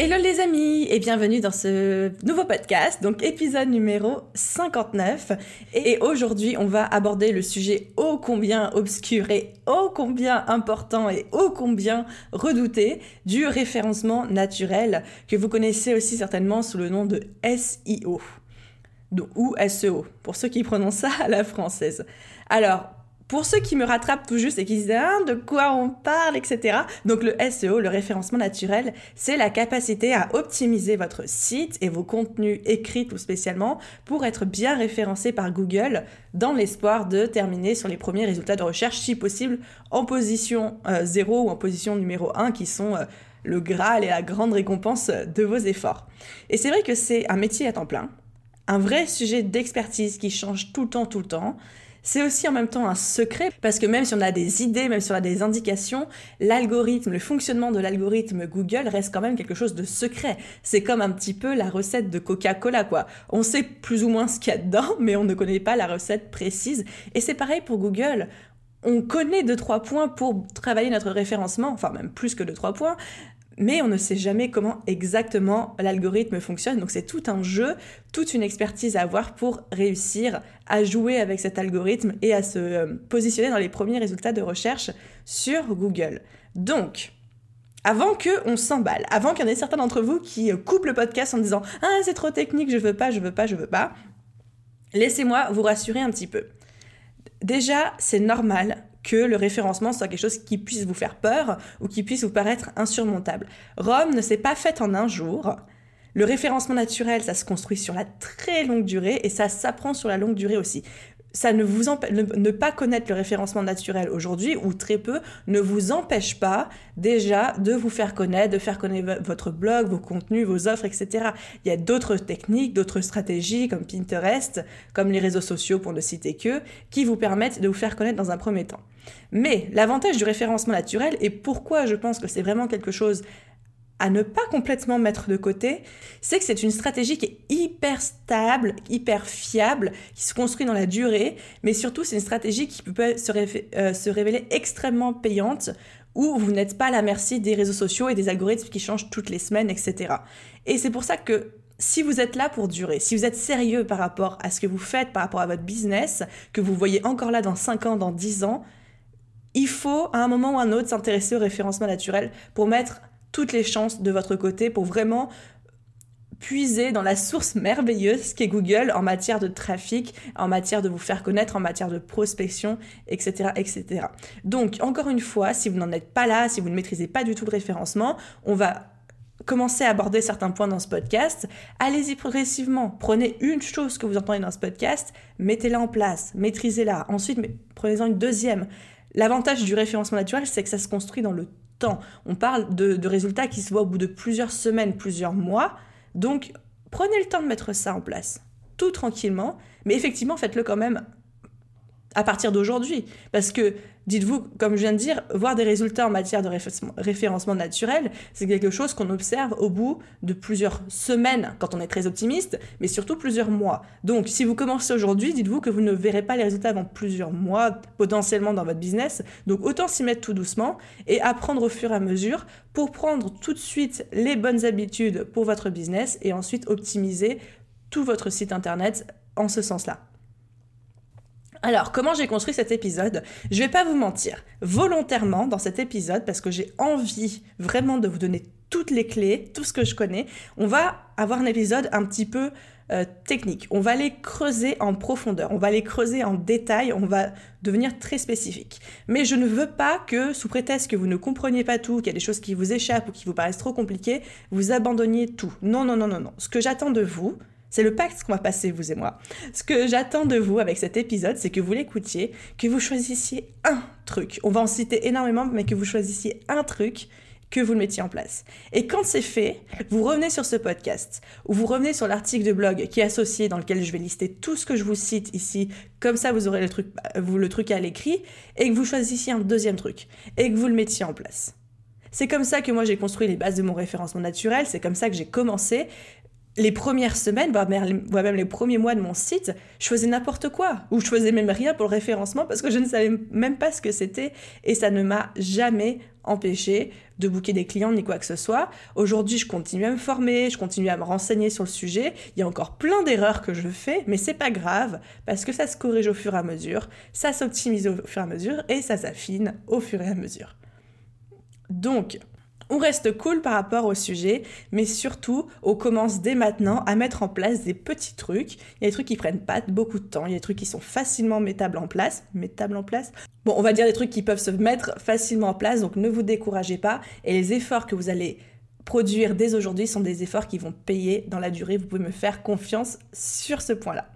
Hello les amis et bienvenue dans ce nouveau podcast, donc épisode numéro 59. Et aujourd'hui, on va aborder le sujet ô combien obscur et ô combien important et ô combien redouté du référencement naturel que vous connaissez aussi certainement sous le nom de SEO ou SEO pour ceux qui prononcent ça à la française. Alors, pour ceux qui me rattrapent tout juste et qui disent ah, de quoi on parle, etc. Donc le SEO, le référencement naturel, c'est la capacité à optimiser votre site et vos contenus écrits tout spécialement pour être bien référencé par Google dans l'espoir de terminer sur les premiers résultats de recherche, si possible en position 0 euh, ou en position numéro 1 qui sont... Euh, le Graal et la grande récompense de vos efforts. Et c'est vrai que c'est un métier à temps plein, un vrai sujet d'expertise qui change tout le temps, tout le temps. C'est aussi en même temps un secret parce que même si on a des idées, même si on a des indications, l'algorithme, le fonctionnement de l'algorithme Google reste quand même quelque chose de secret. C'est comme un petit peu la recette de Coca-Cola quoi. On sait plus ou moins ce qu'il y a dedans, mais on ne connaît pas la recette précise. Et c'est pareil pour Google on connaît deux trois points pour travailler notre référencement, enfin même plus que deux trois points, mais on ne sait jamais comment exactement l'algorithme fonctionne. Donc c'est tout un jeu, toute une expertise à avoir pour réussir à jouer avec cet algorithme et à se euh, positionner dans les premiers résultats de recherche sur Google. Donc, avant que on s'emballe, avant qu'il y en ait certains d'entre vous qui euh, coupent le podcast en disant "Ah, c'est trop technique, je veux pas, je veux pas, je veux pas." Laissez-moi vous rassurer un petit peu. Déjà, c'est normal que le référencement soit quelque chose qui puisse vous faire peur ou qui puisse vous paraître insurmontable. Rome ne s'est pas faite en un jour. Le référencement naturel, ça se construit sur la très longue durée et ça s'apprend sur la longue durée aussi ça ne vous empêche, ne, pas connaître le référencement naturel aujourd'hui ou très peu ne vous empêche pas déjà de vous faire connaître, de faire connaître votre blog, vos contenus, vos offres, etc. Il y a d'autres techniques, d'autres stratégies comme Pinterest, comme les réseaux sociaux pour ne citer que, qui vous permettent de vous faire connaître dans un premier temps. Mais l'avantage du référencement naturel et pourquoi je pense que c'est vraiment quelque chose à ne pas complètement mettre de côté, c'est que c'est une stratégie qui est hyper stable, hyper fiable, qui se construit dans la durée, mais surtout c'est une stratégie qui peut se, euh, se révéler extrêmement payante, où vous n'êtes pas à la merci des réseaux sociaux et des algorithmes qui changent toutes les semaines, etc. Et c'est pour ça que si vous êtes là pour durer, si vous êtes sérieux par rapport à ce que vous faites, par rapport à votre business, que vous voyez encore là dans 5 ans, dans 10 ans, il faut à un moment ou à un autre s'intéresser au référencement naturel pour mettre toutes les chances de votre côté pour vraiment puiser dans la source merveilleuse qu'est Google en matière de trafic, en matière de vous faire connaître, en matière de prospection, etc., etc. Donc, encore une fois, si vous n'en êtes pas là, si vous ne maîtrisez pas du tout le référencement, on va commencer à aborder certains points dans ce podcast. Allez-y progressivement. Prenez une chose que vous entendez dans ce podcast, mettez-la en place, maîtrisez-la. Ensuite, prenez-en une deuxième. L'avantage du référencement naturel, c'est que ça se construit dans le On parle de, résultats qui se voient au bout de plusieurs semaines, plusieurs mois. Donc, prenez le temps de mettre ça en place, tout tranquillement, mais effectivement, faites-le quand même à partir d'aujourd'hui. Parce que, dites-vous, comme je viens de dire, voir des résultats en matière de référencement naturel, c'est quelque chose qu'on observe au bout de plusieurs semaines, quand on est très optimiste, mais surtout plusieurs mois. Donc, si vous commencez aujourd'hui, dites-vous que vous ne verrez pas les résultats avant plusieurs mois, potentiellement dans votre business. Donc, autant s'y mettre tout doucement et apprendre au fur et à mesure pour prendre tout de suite les bonnes habitudes pour votre business et ensuite optimiser tout votre site internet en ce sens-là. Alors, comment j'ai construit cet épisode? Je vais pas vous mentir. Volontairement, dans cet épisode, parce que j'ai envie vraiment de vous donner toutes les clés, tout ce que je connais, on va avoir un épisode un petit peu euh, technique. On va aller creuser en profondeur, on va aller creuser en détail, on va devenir très spécifique. Mais je ne veux pas que, sous prétexte que vous ne compreniez pas tout, qu'il y a des choses qui vous échappent ou qui vous paraissent trop compliquées, vous abandonniez tout. Non, non, non, non, non. Ce que j'attends de vous, c'est le pacte qu'on va passer, vous et moi. Ce que j'attends de vous avec cet épisode, c'est que vous l'écoutiez, que vous choisissiez un truc. On va en citer énormément, mais que vous choisissiez un truc que vous le mettiez en place. Et quand c'est fait, vous revenez sur ce podcast ou vous revenez sur l'article de blog qui est associé dans lequel je vais lister tout ce que je vous cite ici. Comme ça, vous aurez le truc, vous, le truc à l'écrit et que vous choisissiez un deuxième truc et que vous le mettiez en place. C'est comme ça que moi j'ai construit les bases de mon référencement naturel, c'est comme ça que j'ai commencé les premières semaines, voire même les premiers mois de mon site, je faisais n'importe quoi, ou je faisais même rien pour le référencement parce que je ne savais même pas ce que c'était et ça ne m'a jamais empêché de booker des clients ni quoi que ce soit. Aujourd'hui, je continue à me former, je continue à me renseigner sur le sujet. Il y a encore plein d'erreurs que je fais, mais c'est pas grave parce que ça se corrige au fur et à mesure, ça s'optimise au fur et à mesure et ça s'affine au fur et à mesure. Donc, on reste cool par rapport au sujet, mais surtout, on commence dès maintenant à mettre en place des petits trucs. Il y a des trucs qui prennent pas beaucoup de temps, il y a des trucs qui sont facilement mettables en place. Mettables en place Bon, on va dire des trucs qui peuvent se mettre facilement en place, donc ne vous découragez pas. Et les efforts que vous allez produire dès aujourd'hui sont des efforts qui vont payer dans la durée. Vous pouvez me faire confiance sur ce point-là.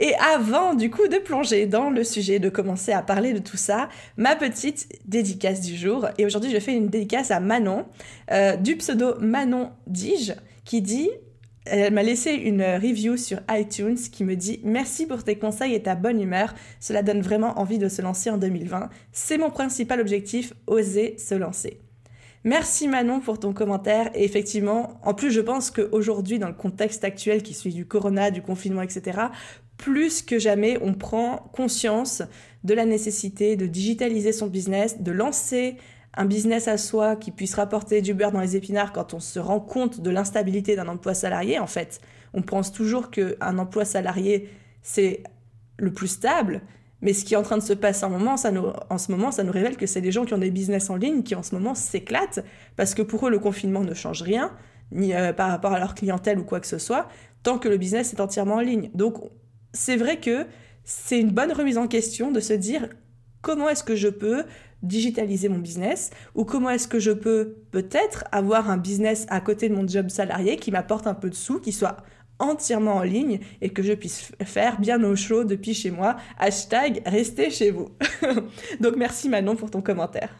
Et avant du coup de plonger dans le sujet, de commencer à parler de tout ça, ma petite dédicace du jour. Et aujourd'hui, je fais une dédicace à Manon, euh, du pseudo Manon Dige, qui dit elle m'a laissé une review sur iTunes qui me dit Merci pour tes conseils et ta bonne humeur. Cela donne vraiment envie de se lancer en 2020. C'est mon principal objectif, oser se lancer. Merci Manon pour ton commentaire. Et effectivement, en plus, je pense qu'aujourd'hui, dans le contexte actuel qui suit du corona, du confinement, etc., plus que jamais, on prend conscience de la nécessité de digitaliser son business, de lancer un business à soi qui puisse rapporter du beurre dans les épinards quand on se rend compte de l'instabilité d'un emploi salarié. En fait, on pense toujours qu'un emploi salarié, c'est le plus stable, mais ce qui est en train de se passer en, moment, ça en ce moment, ça nous révèle que c'est des gens qui ont des business en ligne qui en ce moment s'éclatent, parce que pour eux, le confinement ne change rien, ni euh, par rapport à leur clientèle ou quoi que ce soit, tant que le business est entièrement en ligne. Donc c'est vrai que c'est une bonne remise en question de se dire comment est-ce que je peux digitaliser mon business ou comment est-ce que je peux peut-être avoir un business à côté de mon job salarié qui m'apporte un peu de sous, qui soit entièrement en ligne et que je puisse faire bien au chaud depuis chez moi. Hashtag restez chez vous. Donc merci Manon pour ton commentaire.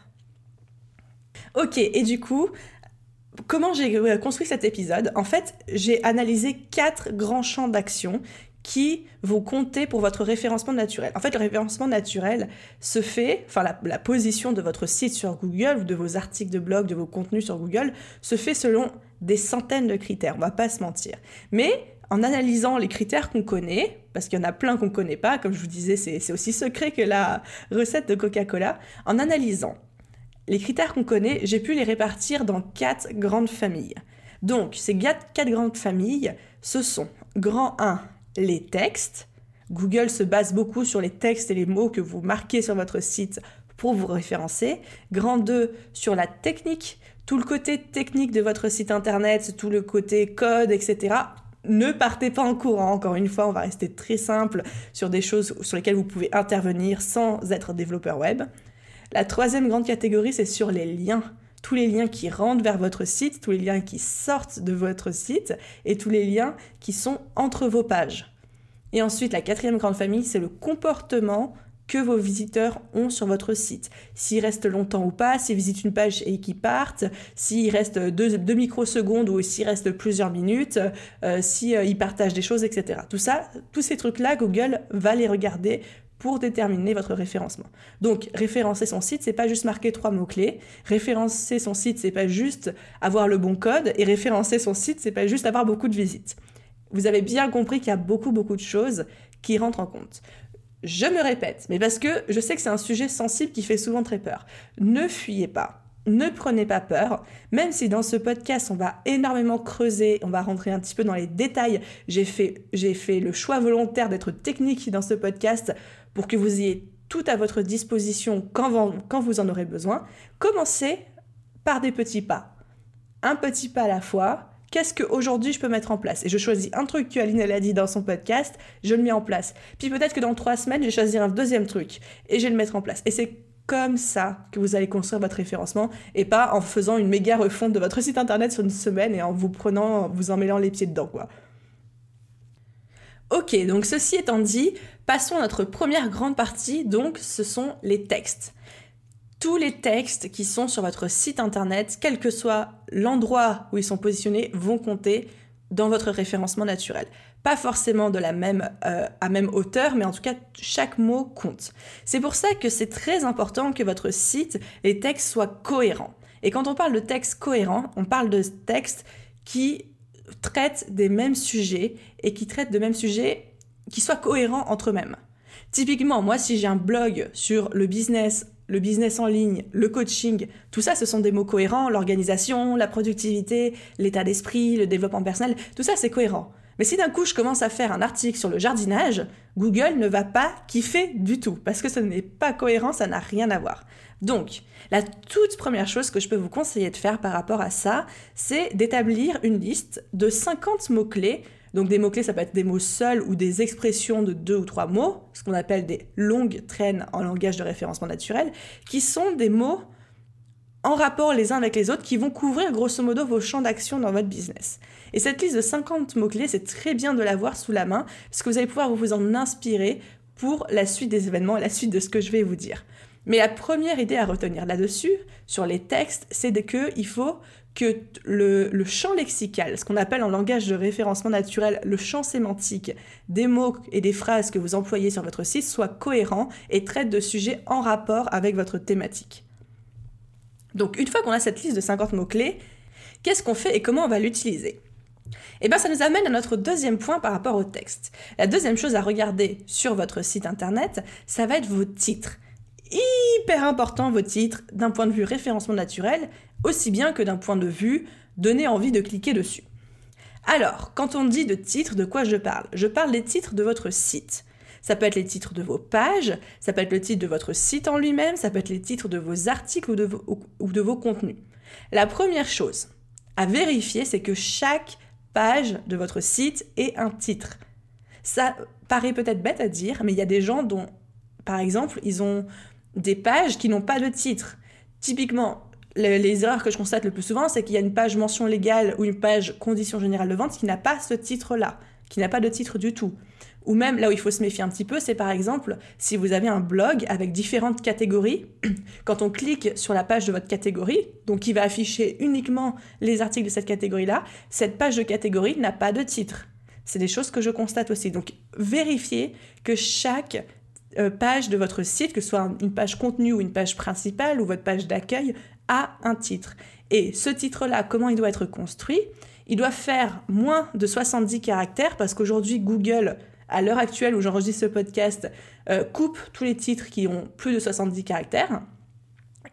Ok, et du coup, comment j'ai construit cet épisode? En fait, j'ai analysé quatre grands champs d'action qui vont compter pour votre référencement naturel. En fait, le référencement naturel se fait, enfin la, position de votre site sur Google, ou de vos articles de blog, de vos contenus sur Google, se fait selon des centaines de critères, on va pas se mentir. Mais en analysant les critères qu'on connaît, parce qu'il y en a plein qu'on connaît pas, comme je vous disais, c'est aussi secret que la recette de Coca-Cola, en analysant les critères qu'on connaît, j'ai pu les répartir dans quatre grandes familles. Donc, ces quatre grandes familles, ce sont grand 1, les textes. Google se base beaucoup sur les textes et les mots que vous marquez sur votre site pour vous référencer. Grand 2 sur la technique, tout le côté technique de votre site internet, tout le côté code, etc. Ne partez pas en courant, encore une fois, on va rester très simple sur des choses sur lesquelles vous pouvez intervenir sans être développeur web. La troisième grande catégorie, c'est sur les liens tous les liens qui rentrent vers votre site, tous les liens qui sortent de votre site et tous les liens qui sont entre vos pages. Et ensuite, la quatrième grande famille, c'est le comportement que vos visiteurs ont sur votre site. S'ils restent longtemps ou pas, s'ils visitent une page et qu'ils partent, s'ils restent deux, microsecondes ou s'ils restent plusieurs minutes, euh, s'ils euh, partagent des choses, etc. Tout ça, tous ces trucs-là, Google va les regarder pour déterminer votre référencement. Donc, référencer son site, c'est pas juste marquer trois mots-clés. Référencer son site, c'est pas juste avoir le bon code. Et référencer son site, c'est pas juste avoir beaucoup de visites. Vous avez bien compris qu'il y a beaucoup, beaucoup de choses qui rentrent en compte. Je me répète, mais parce que je sais que c'est un sujet sensible qui fait souvent très peur. Ne fuyez pas. Ne prenez pas peur, même si dans ce podcast on va énormément creuser, on va rentrer un petit peu dans les détails. J'ai fait, j'ai fait le choix volontaire d'être technique dans ce podcast pour que vous ayez tout à votre disposition quand, quand vous en aurez besoin, commencez par des petits pas. Un petit pas à la fois. Qu'est-ce qu'aujourd'hui je peux mettre en place? Et je choisis un truc que Aline a dit dans son podcast, je le mets en place. Puis peut-être que dans trois semaines, je vais choisir un deuxième truc et je vais le mettre en place. Et c'est comme ça que vous allez construire votre référencement et pas en faisant une méga refonte de votre site internet sur une semaine et en vous prenant, vous en mêlant les pieds dedans, quoi. Ok, donc ceci étant dit, passons à notre première grande partie, donc ce sont les textes. Tous les textes qui sont sur votre site internet, quel que soit l'endroit où ils sont positionnés, vont compter dans votre référencement naturel. Pas forcément de la même, euh, à même hauteur, mais en tout cas, chaque mot compte. C'est pour ça que c'est très important que votre site, les textes soient cohérents. Et quand on parle de texte cohérent, on parle de textes qui traitent des mêmes sujets et qui traitent de mêmes sujets qui soient cohérents entre eux-mêmes. Typiquement, moi, si j'ai un blog sur le business, le business en ligne, le coaching, tout ça, ce sont des mots cohérents. L'organisation, la productivité, l'état d'esprit, le développement personnel, tout ça, c'est cohérent. Mais si d'un coup je commence à faire un article sur le jardinage, Google ne va pas kiffer du tout, parce que ce n'est pas cohérent, ça n'a rien à voir. Donc, la toute première chose que je peux vous conseiller de faire par rapport à ça, c'est d'établir une liste de 50 mots-clés donc des mots-clés, ça peut être des mots seuls ou des expressions de deux ou trois mots, ce qu'on appelle des longues traînes en langage de référencement naturel, qui sont des mots en rapport les uns avec les autres qui vont couvrir grosso modo vos champs d'action dans votre business. Et cette liste de 50 mots-clés, c'est très bien de l'avoir sous la main, parce que vous allez pouvoir vous en inspirer pour la suite des événements la suite de ce que je vais vous dire. Mais la première idée à retenir là-dessus, sur les textes, c'est qu'il faut que le, champ lexical, ce qu'on appelle en langage de référencement naturel le champ sémantique des mots et des phrases que vous employez sur votre site, soit cohérent et traite de sujets en rapport avec votre thématique. Donc une fois qu'on a cette liste de 50 mots-clés, qu'est-ce qu'on fait et comment on va l'utiliser? Eh bien ça nous amène à notre deuxième point par rapport au texte. La deuxième chose à regarder sur votre site internet, ça va être vos titres hyper important vos titres d'un point de vue référencement naturel, aussi bien que d'un point de vue donner envie de cliquer dessus. Alors, quand on dit de titres, de quoi je parle? Je parle des titres de votre site. Ça peut être les titres de vos pages, ça peut être le titre de votre site en lui-même, ça peut être les titres de vos articles ou de vos, ou de vos contenus. La première chose à vérifier, c'est que chaque page de votre site ait un titre. Ça paraît peut-être bête à dire, mais il y a des gens dont, par exemple, ils ont des pages qui n'ont pas de titre. Typiquement, les, erreurs que je constate le plus souvent, c'est qu'il y a une page mention légale ou une page condition générale de vente qui n'a pas ce titre-là, qui n'a pas de titre du tout. Ou même là où il faut se méfier un petit peu, c'est par exemple si vous avez un blog avec différentes catégories, quand on clique sur la page de votre catégorie, donc qui va afficher uniquement les articles de cette catégorie-là, cette page de catégorie n'a pas de titre. C'est des choses que je constate aussi. Donc vérifiez que chaque euh, page de votre site, que ce soit une page contenu ou une page principale ou votre page d'accueil, a un titre. Et ce titre-là, comment il doit être construit? Il doit faire moins de 70 caractères parce qu'aujourd'hui, Google, à l'heure actuelle où j'enregistre ce podcast, euh, coupe tous les titres qui ont plus de 70 caractères.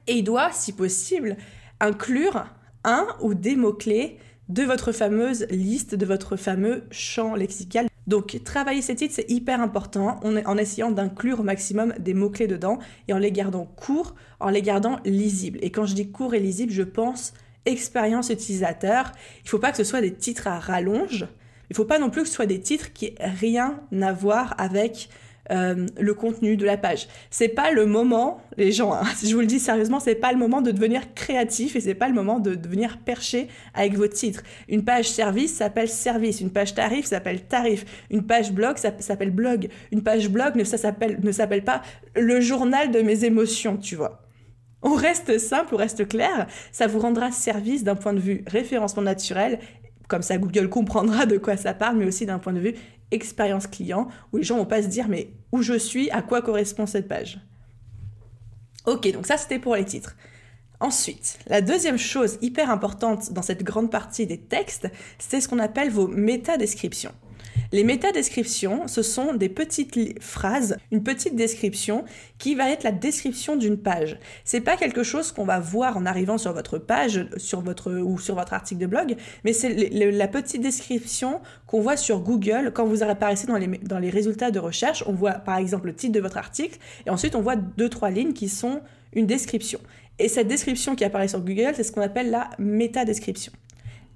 Et il doit, si possible, inclure un ou des mots-clés de votre fameuse liste, de votre fameux champ lexical. Donc travailler ces titres, c'est hyper important en essayant d'inclure au maximum des mots-clés dedans et en les gardant courts, en les gardant lisibles. Et quand je dis court et lisible, je pense expérience utilisateur. Il ne faut pas que ce soit des titres à rallonge. Il ne faut pas non plus que ce soit des titres qui aient rien à voir avec euh, le contenu de la page. C'est pas le moment, les gens, hein, si je vous le dis sérieusement, c'est pas le moment de devenir créatif et c'est pas le moment de devenir perché avec vos titres. Une page service s'appelle service, une page tarif s'appelle tarif, une page blog ça s'appelle blog, une page blog ne s'appelle ne s'appelle pas le journal de mes émotions, tu vois. On reste simple, on reste clair, ça vous rendra service d'un point de vue référencement naturel comme ça Google comprendra de quoi ça parle, mais aussi d'un point de vue expérience client, où les gens vont pas se dire mais où je suis, à quoi correspond cette page? Ok, donc ça c'était pour les titres. Ensuite, la deuxième chose hyper importante dans cette grande partie des textes, c'est ce qu'on appelle vos métadescriptions. Les métadescriptions, ce sont des petites phrases, une petite description qui va être la description d'une page. C'est pas quelque chose qu'on va voir en arrivant sur votre page, sur votre ou sur votre article de blog, mais c'est la petite description qu'on voit sur Google quand vous apparaissez dans les, dans les résultats de recherche. On voit par exemple le titre de votre article et ensuite on voit deux trois lignes qui sont une description. Et cette description qui apparaît sur Google, c'est ce qu'on appelle la métadescription.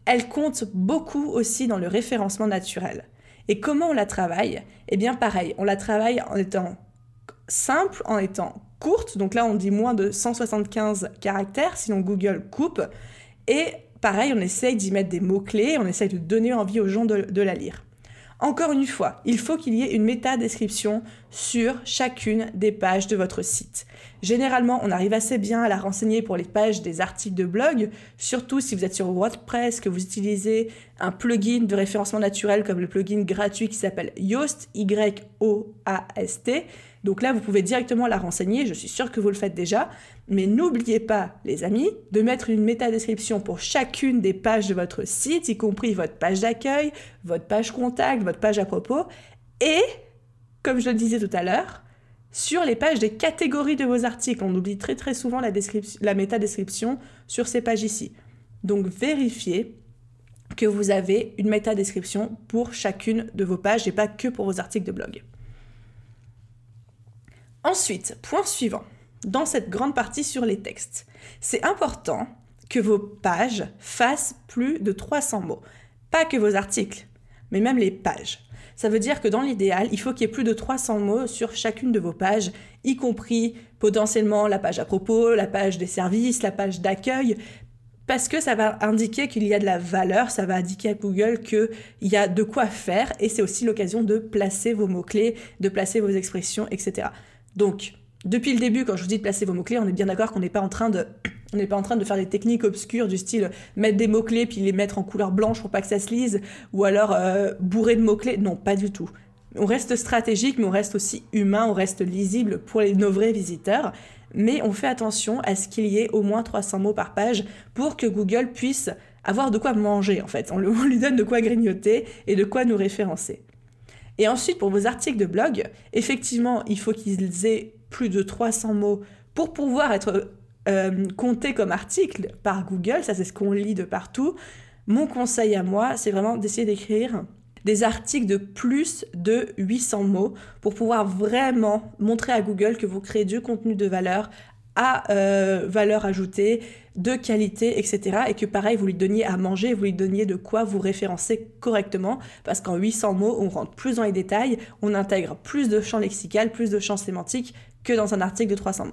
Elle compte beaucoup aussi dans le référencement naturel. Et comment on la travaille? Eh bien pareil, on la travaille en étant simple, en étant courte, donc là on dit moins de 175 caractères, sinon Google coupe, et pareil, on essaye d'y mettre des mots-clés, on essaye de donner envie aux gens de, la lire. Encore une fois, il faut qu'il y ait une méta-description sur chacune des pages de votre site. Généralement, on arrive assez bien à la renseigner pour les pages des articles de blog, surtout si vous êtes sur WordPress, que vous utilisez un plugin de référencement naturel comme le plugin gratuit qui s'appelle Yoast, Y-O-A-S-T. Donc là, vous pouvez directement la renseigner, je suis sûre que vous le faites déjà. Mais n'oubliez pas, les amis, de mettre une méta-description pour chacune des pages de votre site, y compris votre page d'accueil, votre page contact, votre page à propos, et, comme je le disais tout à l'heure, sur les pages des catégories de vos articles. On oublie très très souvent la, la méta-description sur ces pages ici. Donc vérifiez que vous avez une méta-description pour chacune de vos pages et pas que pour vos articles de blog. Ensuite, point suivant, dans cette grande partie sur les textes, c'est important que vos pages fassent plus de 300 mots. Pas que vos articles, mais même les pages. Ça veut dire que dans l'idéal, il faut qu'il y ait plus de 300 mots sur chacune de vos pages, y compris potentiellement la page à propos, la page des services, la page d'accueil, parce que ça va indiquer qu'il y a de la valeur, ça va indiquer à Google qu'il y a de quoi faire, et c'est aussi l'occasion de placer vos mots-clés, de placer vos expressions, etc. Donc, depuis le début, quand je vous dis de placer vos mots-clés, on est bien d'accord qu'on n'est pas en train de on n'est pas en train de faire des techniques obscures du style mettre des mots-clés puis les mettre en couleur blanche pour pas que ça se lise, ou alors euh, bourrer de mots-clés. Non, pas du tout. On reste stratégique, mais on reste aussi humain, on reste lisible pour les, nos vrais visiteurs. Mais on fait attention à ce qu'il y ait au moins 300 mots par page pour que Google puisse avoir de quoi manger, en fait. On, on lui donne de quoi grignoter et de quoi nous référencer. Et ensuite, pour vos articles de blog, effectivement, il faut qu'ils aient plus de 300 mots pour pouvoir être euh, comptés comme articles par Google. Ça, c'est ce qu'on lit de partout. Mon conseil à moi, c'est vraiment d'essayer d'écrire des articles de plus de 800 mots pour pouvoir vraiment montrer à Google que vous créez du contenu de valeur à euh, valeur ajoutée, de qualité, etc. Et que pareil, vous lui donniez à manger, vous lui donniez de quoi vous référencer correctement, parce qu'en 800 mots, on rentre plus dans les détails, on intègre plus de champs lexical, plus de champs sémantiques que dans un article de 300 mots.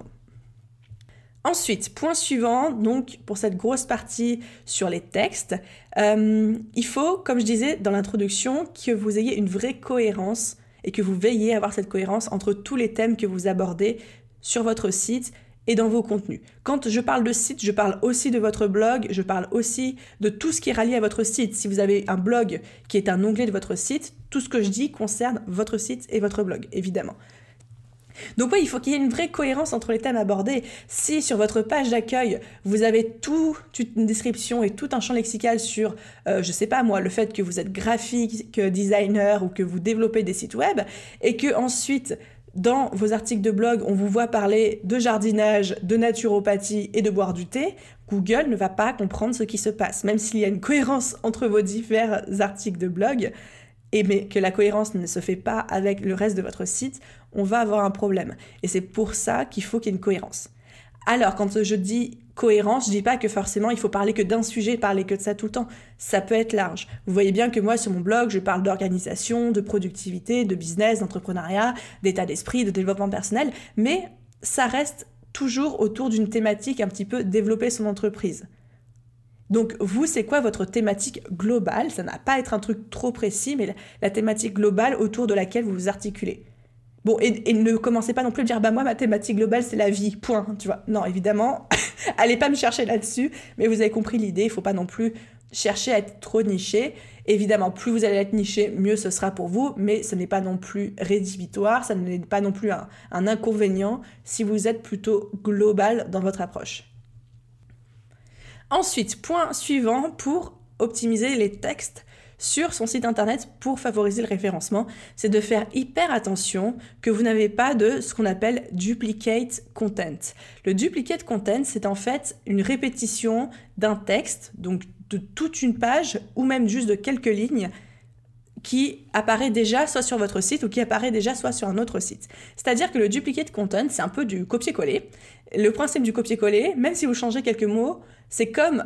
Ensuite, point suivant, donc pour cette grosse partie sur les textes, euh, il faut, comme je disais dans l'introduction, que vous ayez une vraie cohérence et que vous veillez à avoir cette cohérence entre tous les thèmes que vous abordez sur votre site et dans vos contenus. Quand je parle de site, je parle aussi de votre blog, je parle aussi de tout ce qui est rallié à votre site. Si vous avez un blog qui est un onglet de votre site, tout ce que je dis concerne votre site et votre blog, évidemment. Donc oui, il faut qu'il y ait une vraie cohérence entre les thèmes abordés. Si sur votre page d'accueil, vous avez toute une description et tout un champ lexical sur, euh, je sais pas moi, le fait que vous êtes graphique, designer ou que vous développez des sites web, et que ensuite dans vos articles de blog, on vous voit parler de jardinage, de naturopathie et de boire du thé, Google ne va pas comprendre ce qui se passe. Même s'il y a une cohérence entre vos divers articles de blog, et mais que la cohérence ne se fait pas avec le reste de votre site, on va avoir un problème. Et c'est pour ça qu'il faut qu'il y ait une cohérence. Alors, quand je dis cohérence, je dis pas que forcément il faut parler que d'un sujet, parler que de ça tout le temps. Ça peut être large. Vous voyez bien que moi sur mon blog, je parle d'organisation, de productivité, de business, d'entrepreneuriat, d'état d'esprit, de développement personnel, mais ça reste toujours autour d'une thématique un petit peu développer son entreprise. Donc vous, c'est quoi votre thématique globale? Ça n'a pas à être un truc trop précis, mais la, thématique globale autour de laquelle vous vous articulez. Bon, et, ne commencez pas non plus à dire, bah moi, ma thématique globale, c'est la vie, point, tu vois. Non, évidemment, allez pas me chercher là-dessus, mais vous avez compris l'idée, il faut pas non plus chercher à être trop niché. Évidemment, plus vous allez être niché, mieux ce sera pour vous, mais ce n'est pas non plus rédhibitoire, ça n'est pas non plus un, un inconvénient si vous êtes plutôt global dans votre approche. Ensuite, point suivant pour optimiser les textes sur son site internet pour favoriser le référencement, c'est de faire hyper attention que vous n'avez pas de ce qu'on appelle duplicate content. Le duplicate content, c'est en fait une répétition d'un texte, donc de toute une page ou même juste de quelques lignes qui apparaît déjà soit sur votre site ou qui apparaît déjà soit sur un autre site. C'est-à-dire que le duplicate content, c'est un peu du copier-coller. Le principe du copier-coller, même si vous changez quelques mots, c'est comme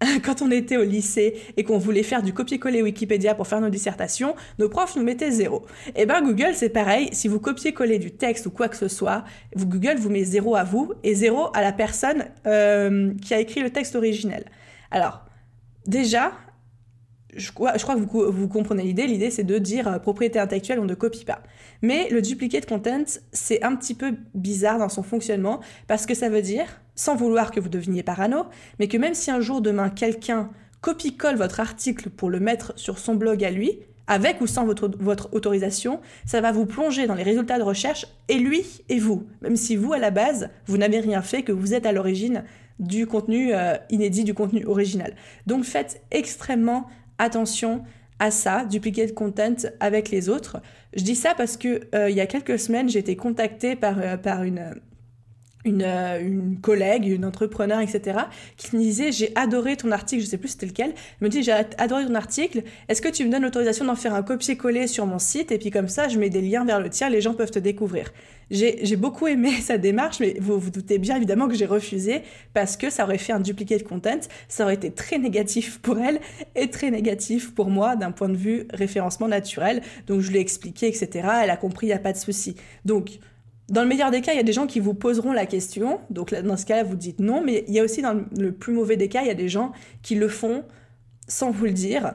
quand on était au lycée et qu'on voulait faire du copier-coller Wikipédia pour faire nos dissertations, nos profs nous mettaient zéro. Eh ben Google c'est pareil, si vous copiez-coller du texte ou quoi que ce soit, Google vous met zéro à vous et zéro à la personne euh, qui a écrit le texte originel. Alors déjà, je crois, je crois que vous, vous comprenez l'idée. L'idée, c'est de dire euh, propriété intellectuelle, on ne copie pas. Mais le duplicate content, c'est un petit peu bizarre dans son fonctionnement parce que ça veut dire, sans vouloir que vous deveniez parano, mais que même si un jour demain quelqu'un copie-colle votre article pour le mettre sur son blog à lui, avec ou sans votre, autorisation, ça va vous plonger dans les résultats de recherche et lui et vous, même si vous, à la base, vous n'avez rien fait, que vous êtes à l'origine du contenu euh, inédit, du contenu original. Donc faites extrêmement attention à ça, duplicate content avec les autres. Je dis ça parce que euh, il y a quelques semaines, j'ai été contactée par, euh, par une, une, euh, une, collègue, une entrepreneur, etc., qui me disait J'ai adoré ton article, je sais plus c'était lequel. Me dit J'ai adoré ton article, est-ce que tu me donnes l'autorisation d'en faire un copier-coller sur mon site? Et puis comme ça, je mets des liens vers le tien, les gens peuvent te découvrir. J'ai beaucoup aimé sa démarche, mais vous vous doutez bien évidemment que j'ai refusé parce que ça aurait fait un duplicate content, ça aurait été très négatif pour elle et très négatif pour moi d'un point de vue référencement naturel. Donc je lui ai expliqué, etc. Elle a compris, il n'y a pas de souci. Donc dans le meilleur des cas, il y a des gens qui vous poseront la question. Donc dans ce cas-là, vous dites non. Mais il y a aussi dans le plus mauvais des cas, il y a des gens qui le font sans vous le dire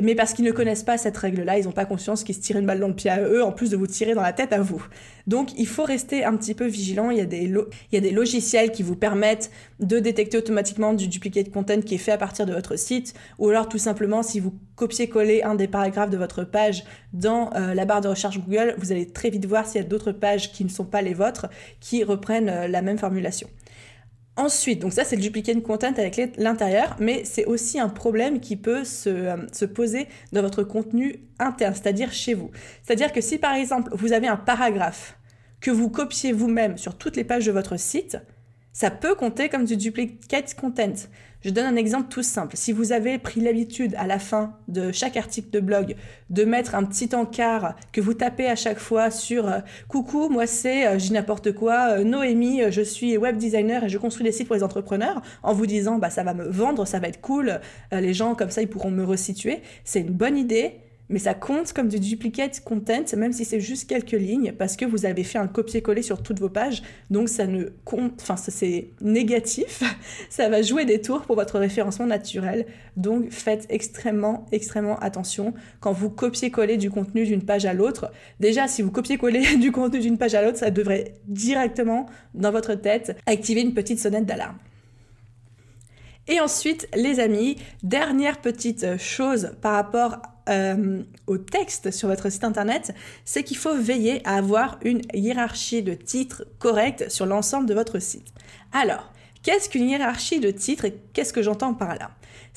mais parce qu'ils ne connaissent pas cette règle-là, ils n'ont pas conscience qu'ils se tirent une balle dans le pied à eux, en plus de vous tirer dans la tête à vous. Donc il faut rester un petit peu vigilant, il y a des, logiciels qui vous permettent de détecter automatiquement du duplicate content qui est fait à partir de votre site, ou alors tout simplement si vous copiez-collez un des paragraphes de votre page dans euh, la barre de recherche Google, vous allez très vite voir s'il y a d'autres pages qui ne sont pas les vôtres qui reprennent euh, la même formulation. Ensuite, donc ça c'est le duplicate content avec l'intérieur, mais c'est aussi un problème qui peut se, euh, se, poser dans votre contenu interne, c'est-à-dire chez vous. C'est-à-dire que si par exemple vous avez un paragraphe que vous copiez vous-même sur toutes les pages de votre site, ça peut compter comme du duplicate content. Je donne un exemple tout simple. Si vous avez pris l'habitude à la fin de chaque article de blog de mettre un petit encart que vous tapez à chaque fois sur euh, Coucou, moi c'est, euh, j'ai n'importe quoi, euh, Noémie, je suis web designer et je construis des sites pour les entrepreneurs, en vous disant bah ça va me vendre, ça va être cool, les gens comme ça ils pourront me resituer, c'est une bonne idée mais ça compte comme du duplicate content, même si c'est juste quelques lignes, parce que vous avez fait un copier-coller sur toutes vos pages, donc ça ne compte, enfin c'est négatif, ça va jouer des tours pour votre référencement naturel, donc faites extrêmement, extrêmement attention quand vous copiez-coller du contenu d'une page à l'autre. Déjà, si vous copiez-coller du contenu d'une page à l'autre, ça devrait directement, dans votre tête, activer une petite sonnette d'alarme. Et ensuite, les amis, dernière petite chose par rapport euh, au texte sur votre site internet, c'est qu'il faut veiller à avoir une hiérarchie de titres correcte sur l'ensemble de votre site. Alors, qu'est-ce qu'une hiérarchie de titres et qu'est-ce que j'entends par là?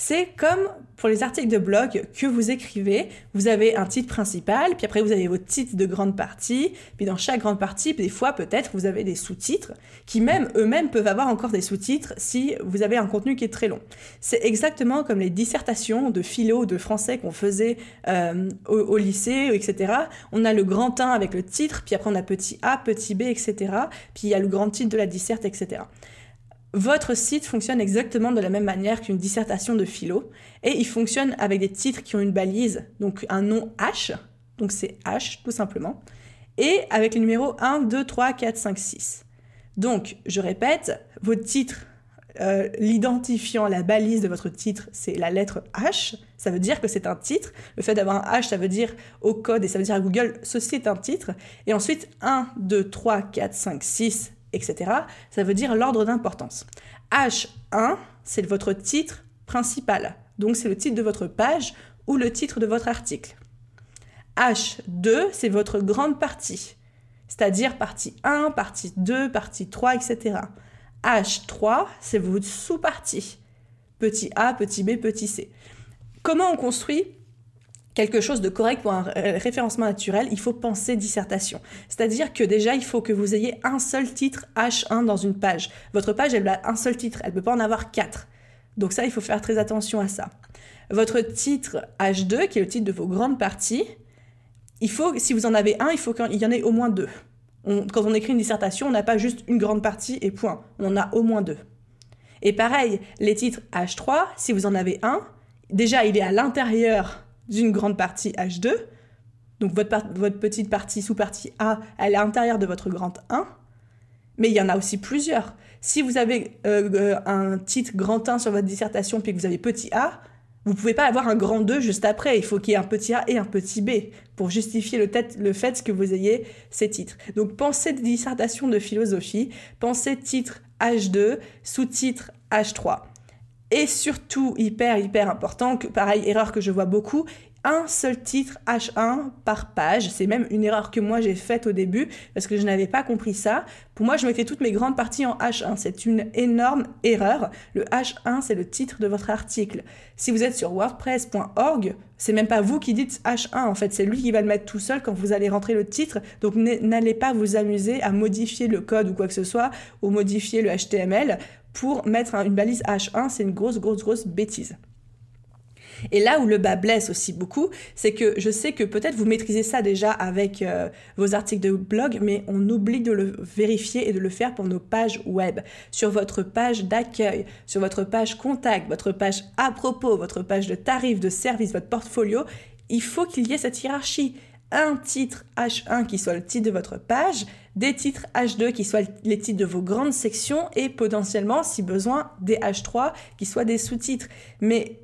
C'est comme pour les articles de blog que vous écrivez, vous avez un titre principal, puis après vous avez vos titres de grande partie, puis dans chaque grande partie, des fois peut-être vous avez des sous-titres, qui même eux-mêmes peuvent avoir encore des sous-titres si vous avez un contenu qui est très long. C'est exactement comme les dissertations de philo de français qu'on faisait euh, au, au, lycée, etc. On a le grand 1 avec le titre, puis après on a petit a, petit b, etc. Puis il y a le grand titre de la disserte, etc. Votre site fonctionne exactement de la même manière qu'une dissertation de philo et il fonctionne avec des titres qui ont une balise, donc un nom H, donc c'est H tout simplement, et avec le numéro 1, 2, 3, 4, 5, 6. Donc, je répète, votre titre, euh, l'identifiant, la balise de votre titre, c'est la lettre H. Ça veut dire que c'est un titre. Le fait d'avoir un H, ça veut dire au code et ça veut dire à Google, ceci est un titre. Et ensuite, 1, 2, 3, 4, 5, 6, etc. Ça veut dire l'ordre d'importance. H1, c'est votre titre principal. Donc c'est le titre de votre page ou le titre de votre article. H2, c'est votre grande partie, c'est-à-dire partie 1, partie 2, partie 3, etc. H3, c'est votre sous-partie. Petit a, petit b, petit c. Comment on construit quelque chose de correct pour un référencement naturel, il faut penser dissertation. C'est-à-dire que déjà, il faut que vous ayez un seul titre H1 dans une page. Votre page, elle a un seul titre, elle ne peut pas en avoir quatre. Donc ça, il faut faire très attention à ça. Votre titre H2, qui est le titre de vos grandes parties, il faut, si vous en avez un, il faut qu'il y en ait au moins deux. quand on écrit une dissertation, on n'a pas juste une grande partie et point. On a au moins deux. Et pareil, les titres H3, si vous en avez un, déjà il est à l'intérieur d'une grande partie H2. Donc votre, votre petite partie, sous-partie A, elle est à l'intérieur de votre grande 1. Mais il y en a aussi plusieurs. Si vous avez euh, euh, un titre grand 1 sur votre dissertation puis que vous avez petit a, Vous pouvez pas avoir un grand 2 juste après, il faut qu'il y ait un petit A et un petit B pour justifier le, le fait que vous ayez ces titres. Donc pensez dissertation de philosophie, pensez titre H2, sous-titre H3. Et surtout, hyper, hyper important, pareil, erreur que je vois beaucoup, un seul titre H1 par page. C'est même une erreur que moi j'ai faite au début parce que je n'avais pas compris ça. Pour moi, je mettais toutes mes grandes parties en H1. C'est une énorme erreur. Le H1, c'est le titre de votre article. Si vous êtes sur wordpress.org, c'est même pas vous qui dites H1 en fait, c'est lui qui va le mettre tout seul quand vous allez rentrer le titre. Donc n'allez pas vous amuser à modifier le code ou quoi que ce soit ou modifier le HTML pour mettre une balise H1, c'est une grosse grosse grosse bêtise. Et là où le bas blesse aussi beaucoup, c'est que je sais que peut-être vous maîtrisez ça déjà avec euh, vos articles de blog, mais on oublie de le vérifier et de le faire pour nos pages web. Sur votre page d'accueil, sur votre page contact, votre page à propos, votre page de tarifs, de services, votre portfolio, il faut qu'il y ait cette hiérarchie un titre H1 qui soit le titre de votre page, des titres H2 qui soient les titres de vos grandes sections et potentiellement, si besoin, des H3 qui soient des sous-titres. Mais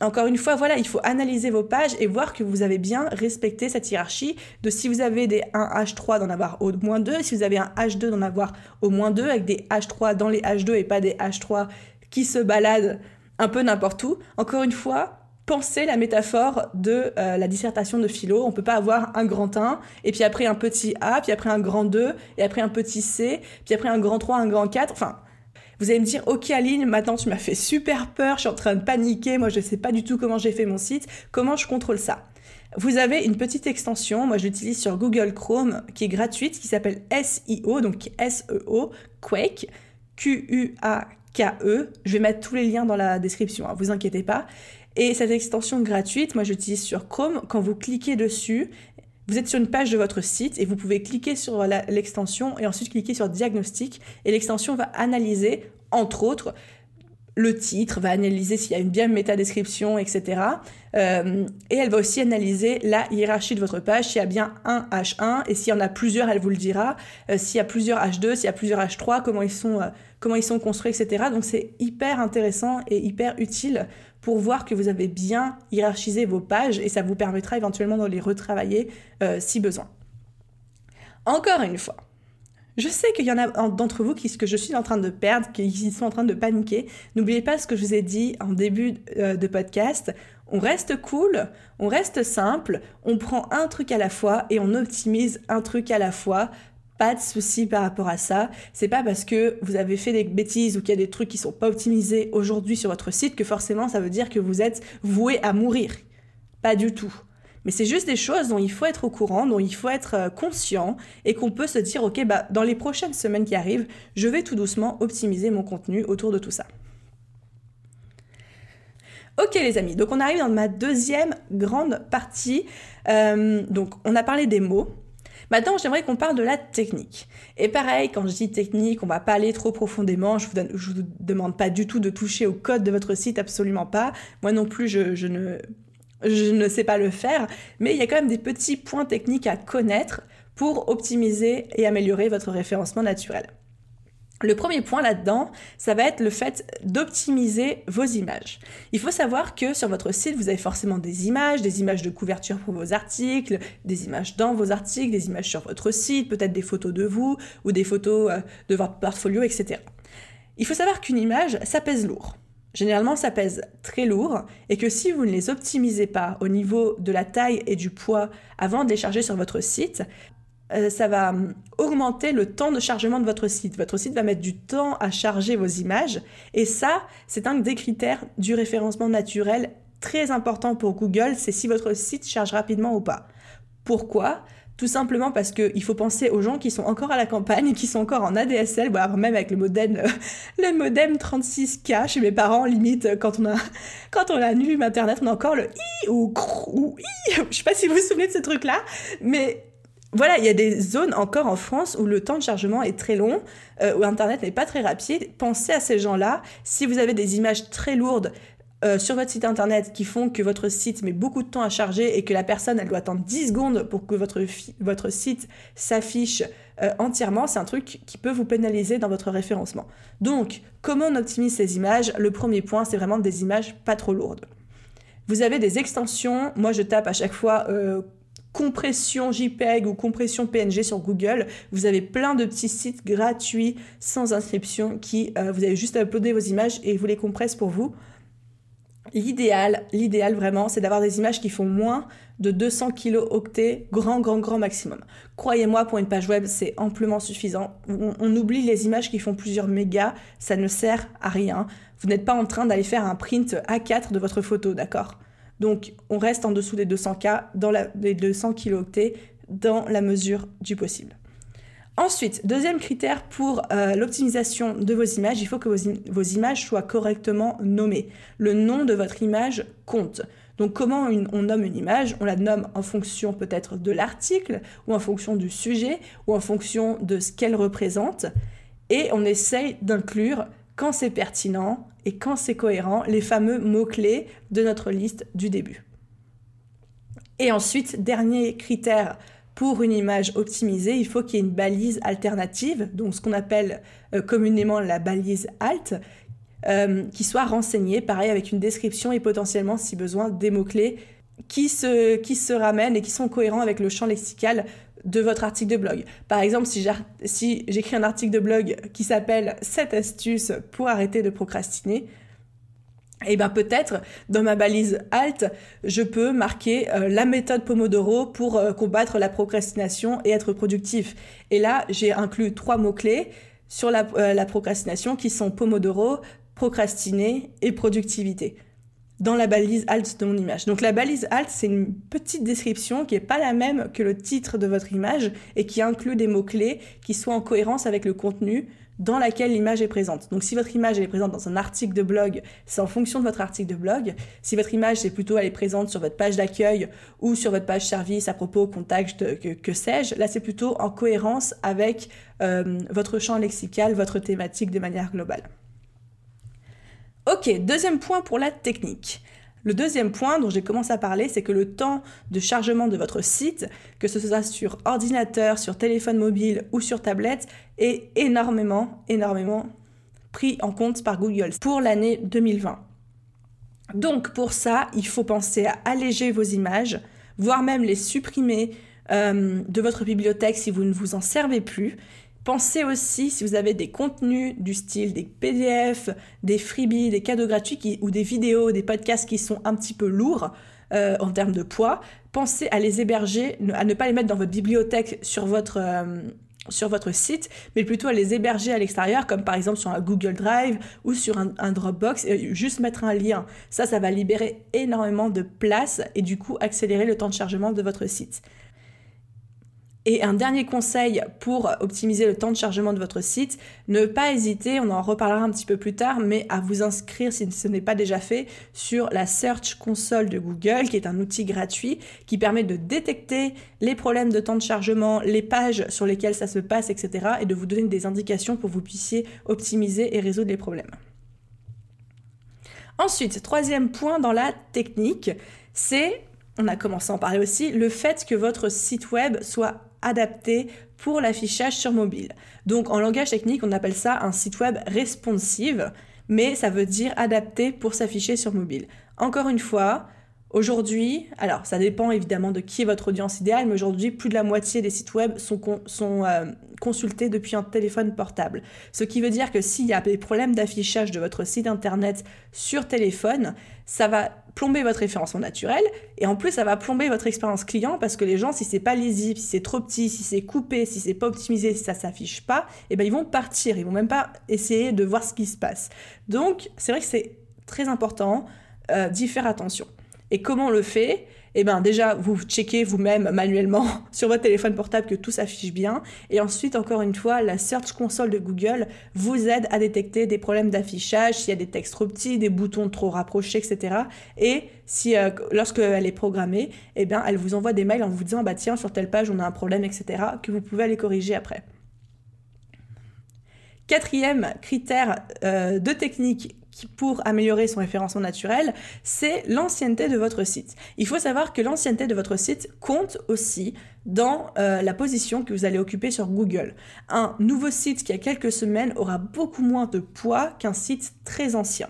encore une fois, voilà, il faut analyser vos pages et voir que vous avez bien respecté cette hiérarchie de si vous avez des 1 H3 d'en avoir au moins 2, si vous avez un H2 d'en avoir au moins 2, avec des H3 dans les H2 et pas des H3 qui se baladent un peu n'importe où. Encore une fois, pensez la métaphore de euh, la dissertation de philo. On peut pas avoir un grand 1, et puis après un petit A, puis après un grand 2, et après un petit C, puis après un grand 3, un grand 4. Enfin, vous allez me dire, ok Aline, maintenant tu m'as fait super peur, je suis en train de paniquer, moi je ne sais pas du tout comment j'ai fait mon site, comment je contrôle ça? Vous avez une petite extension, moi je l'utilise sur Google Chrome, qui est gratuite, qui s'appelle SEO, donc S-E-O, Quake, Q-U-A-K-E. Je vais mettre tous les liens dans la description, hein, vous inquiétez pas. Et cette extension gratuite, moi j'utilise sur Chrome, quand vous cliquez dessus, vous êtes sur une page de votre site et vous pouvez cliquer sur l'extension et ensuite cliquer sur diagnostic et l'extension va analyser, entre autres, le titre, va analyser s'il y a une bien métadescription, etc. Euh, et elle va aussi analyser la hiérarchie de votre page, s'il y a bien un H1, et s'il y en a plusieurs, elle vous le dira. Euh, s'il y a plusieurs H2, s'il y a plusieurs H3, comment ils sont, euh, comment ils sont construits, etc. Donc c'est hyper intéressant et hyper utile pour voir que vous avez bien hiérarchisé vos pages et ça vous permettra éventuellement de les retravailler euh, si besoin. Encore une fois, je sais qu'il y en a d'entre vous qui, que je suis en train de perdre, qui sont en train de paniquer. N'oubliez pas ce que je vous ai dit en début euh, de podcast. On reste cool, on reste simple, on prend un truc à la fois et on optimise un truc à la fois pas de souci par rapport à ça. C'est pas parce que vous avez fait des bêtises ou qu'il y a des trucs qui sont pas optimisés aujourd'hui sur votre site que forcément ça veut dire que vous êtes voué à mourir. Pas du tout. Mais c'est juste des choses dont il faut être au courant, dont il faut être euh, conscient et qu'on peut se dire ok bah dans les prochaines semaines qui arrivent, je vais tout doucement optimiser mon contenu autour de tout ça. Ok les amis, donc on arrive dans ma deuxième grande partie. Euh, donc on a parlé des mots, Maintenant, j'aimerais qu'on parle de la technique. Et pareil, quand je dis technique, on va pas aller trop profondément. Je vous, vous demande pas du tout de toucher au code de votre site, absolument pas. Moi non plus, je, ne, je ne sais pas le faire. Mais il y a quand même des petits points techniques à connaître pour optimiser et améliorer votre référencement naturel. Le premier point là-dedans, ça va être le fait d'optimiser vos images. Il faut savoir que sur votre site, vous avez forcément des images, des images de couverture pour vos articles, des images dans vos articles, des images sur votre site, peut-être des photos de vous ou des photos euh, de votre portfolio, etc. Il faut savoir qu'une image, ça pèse lourd. Généralement, ça pèse très lourd et que si vous ne les optimisez pas au niveau de la taille et du poids avant de les charger sur votre site, euh, ça va hum, augmenter le temps de chargement de votre site. Votre site va mettre du temps à charger vos images. Et ça, c'est un des critères du référencement naturel très important pour Google, c'est si votre site charge rapidement ou pas. Pourquoi? Tout simplement parce qu'il faut penser aux gens qui sont encore à la campagne, qui sont encore en ADSL, voire même avec le modem, le modem 36K chez mes parents, limite, quand on a, quand on Internet, on a encore le i ou, ou i. Je sais pas si vous vous souvenez de ce truc-là, mais voilà, il y a des zones encore en France où le temps de chargement est très long, euh, où Internet n'est pas très rapide. Pensez à ces gens-là. Si vous avez des images très lourdes euh, sur votre site Internet qui font que votre site met beaucoup de temps à charger et que la personne, elle doit attendre 10 secondes pour que votre, site s'affiche euh, entièrement, c'est un truc qui peut vous pénaliser dans votre référencement. Donc, comment on optimise ces images? Le premier point, c'est vraiment des images pas trop lourdes. Vous avez des extensions, moi je tape à chaque fois compression JPEG ou compression PNG sur Google. Vous avez plein de petits sites gratuits sans inscription qui euh, vous avez juste à uploader vos images et vous les compressent pour vous. L'idéal, l'idéal vraiment, c'est d'avoir des images qui font moins de 200 octets, grand, grand, grand maximum. Croyez-moi, pour une page web, c'est amplement suffisant. On, oublie les images qui font plusieurs mégas, ça ne sert à rien. Vous n'êtes pas en train d'aller faire un print A4 de votre photo, d'accord? Donc, on reste en dessous des 200K, dans la, des 200 octets dans la mesure du possible. Ensuite, deuxième critère pour euh, l'optimisation de vos images, il faut que vos, images soient correctement nommées. Le nom de votre image compte. Donc comment on nomme une image? On la nomme en fonction peut-être de l'article, ou en fonction du sujet, ou en fonction de ce qu'elle représente. Et on essaye d'inclure, quand c'est pertinent et quand c'est cohérent, les fameux mots-clés de notre liste du début. Et ensuite, dernier critère pour une image optimisée, il faut qu'il y ait une balise alternative, donc ce qu'on appelle euh, communément la balise alt, euh, qui soit renseignée, pareil avec une description et potentiellement, si besoin, des mots-clés qui se, qui se ramènent et qui sont cohérents avec le champ lexical de votre article de blog. Par exemple, si j'écris un article de blog qui s'appelle 7 astuces pour arrêter de procrastiner, et eh bien peut-être dans ma balise alt, je peux marquer euh, la méthode Pomodoro pour euh, combattre la procrastination et être productif. Et là, j'ai inclus trois mots-clés sur la, euh, la, procrastination qui sont Pomodoro, procrastiner et productivité dans la balise alt de mon image. Donc la balise alt, c'est une petite description qui n'est pas la même que le titre de votre image et qui inclut des mots-clés qui soient en cohérence avec le contenu dans laquelle l'image est présente. Donc si votre image est présente dans un article de blog, c'est en fonction de votre article de blog. Si votre image c'est plutôt elle est présente sur votre page d'accueil ou sur votre page service à propos contact que, sais-je, là c'est plutôt en cohérence avec euh, votre champ lexical, votre thématique de manière globale. Ok, deuxième point pour la technique. Le deuxième point dont j'ai commencé à parler, c'est que le temps de chargement de votre site, que ce soit sur ordinateur, sur téléphone mobile ou sur tablette, est énormément, énormément pris en compte par Google pour l'année 2020. Donc pour ça, il faut penser à alléger vos images, voire même les supprimer euh, de votre bibliothèque si vous ne vous en servez plus. Pensez aussi, si vous avez des contenus du style des PDF, des freebies, des cadeaux gratuits ou des vidéos, des podcasts qui sont un petit peu lourds euh, en termes de poids, pensez à les héberger, à ne pas les mettre dans votre bibliothèque sur votre, euh, sur votre site, mais plutôt à les héberger à l'extérieur, comme par exemple sur un Google Drive ou sur un, un, Dropbox, et juste mettre un lien. Ça, ça va libérer énormément de place et du coup accélérer le temps de chargement de votre site. Et un dernier conseil pour optimiser le temps de chargement de votre site, ne pas hésiter, on en reparlera un petit peu plus tard, mais à vous inscrire si ce n'est pas déjà fait sur la Search Console de Google, qui est un outil gratuit qui permet de détecter les problèmes de temps de chargement, les pages sur lesquelles ça se passe, etc. et de vous donner des indications pour que vous puissiez optimiser et résoudre les problèmes. Ensuite, troisième point dans la technique, c'est on a commencé à en parler aussi, le fait que votre site web soit adapté pour l'affichage sur mobile. Donc en langage technique, on appelle ça un site web responsive, mais ça veut dire adapté pour s'afficher sur mobile. Encore une fois, Aujourd'hui, alors ça dépend évidemment de qui est votre audience idéale, mais aujourd'hui, plus de la moitié des sites web sont, euh, consultés depuis un téléphone portable. Ce qui veut dire que s'il y a des problèmes d'affichage de votre site internet sur téléphone, ça va plomber votre référencement naturel et en plus ça va plomber votre expérience client parce que les gens, si c'est pas lisible, si c'est trop petit, si c'est coupé, si c'est pas optimisé, si ça s'affiche pas, eh ben ils vont partir, ils vont même pas essayer de voir ce qui se passe. Donc c'est vrai que c'est très important euh, d'y faire attention. Et comment on le fait? Eh bien déjà, vous checkez vous-même manuellement sur votre téléphone portable que tout s'affiche bien. Et ensuite, encore une fois, la Search Console de Google vous aide à détecter des problèmes d'affichage, s'il y a des textes trop petits, des boutons trop rapprochés, etc. Et si euh, lorsqu'elle est programmée, eh bien, elle vous envoie des mails en vous disant bah tiens sur telle page on a un problème, etc. que vous pouvez aller corriger après. Quatrième critère euh, de technique pour améliorer son référencement naturel, c'est l'ancienneté de votre site. Il faut savoir que l'ancienneté de votre site compte aussi dans euh, la position que vous allez occuper sur Google. Un nouveau site qui a quelques semaines aura beaucoup moins de poids qu'un site très ancien.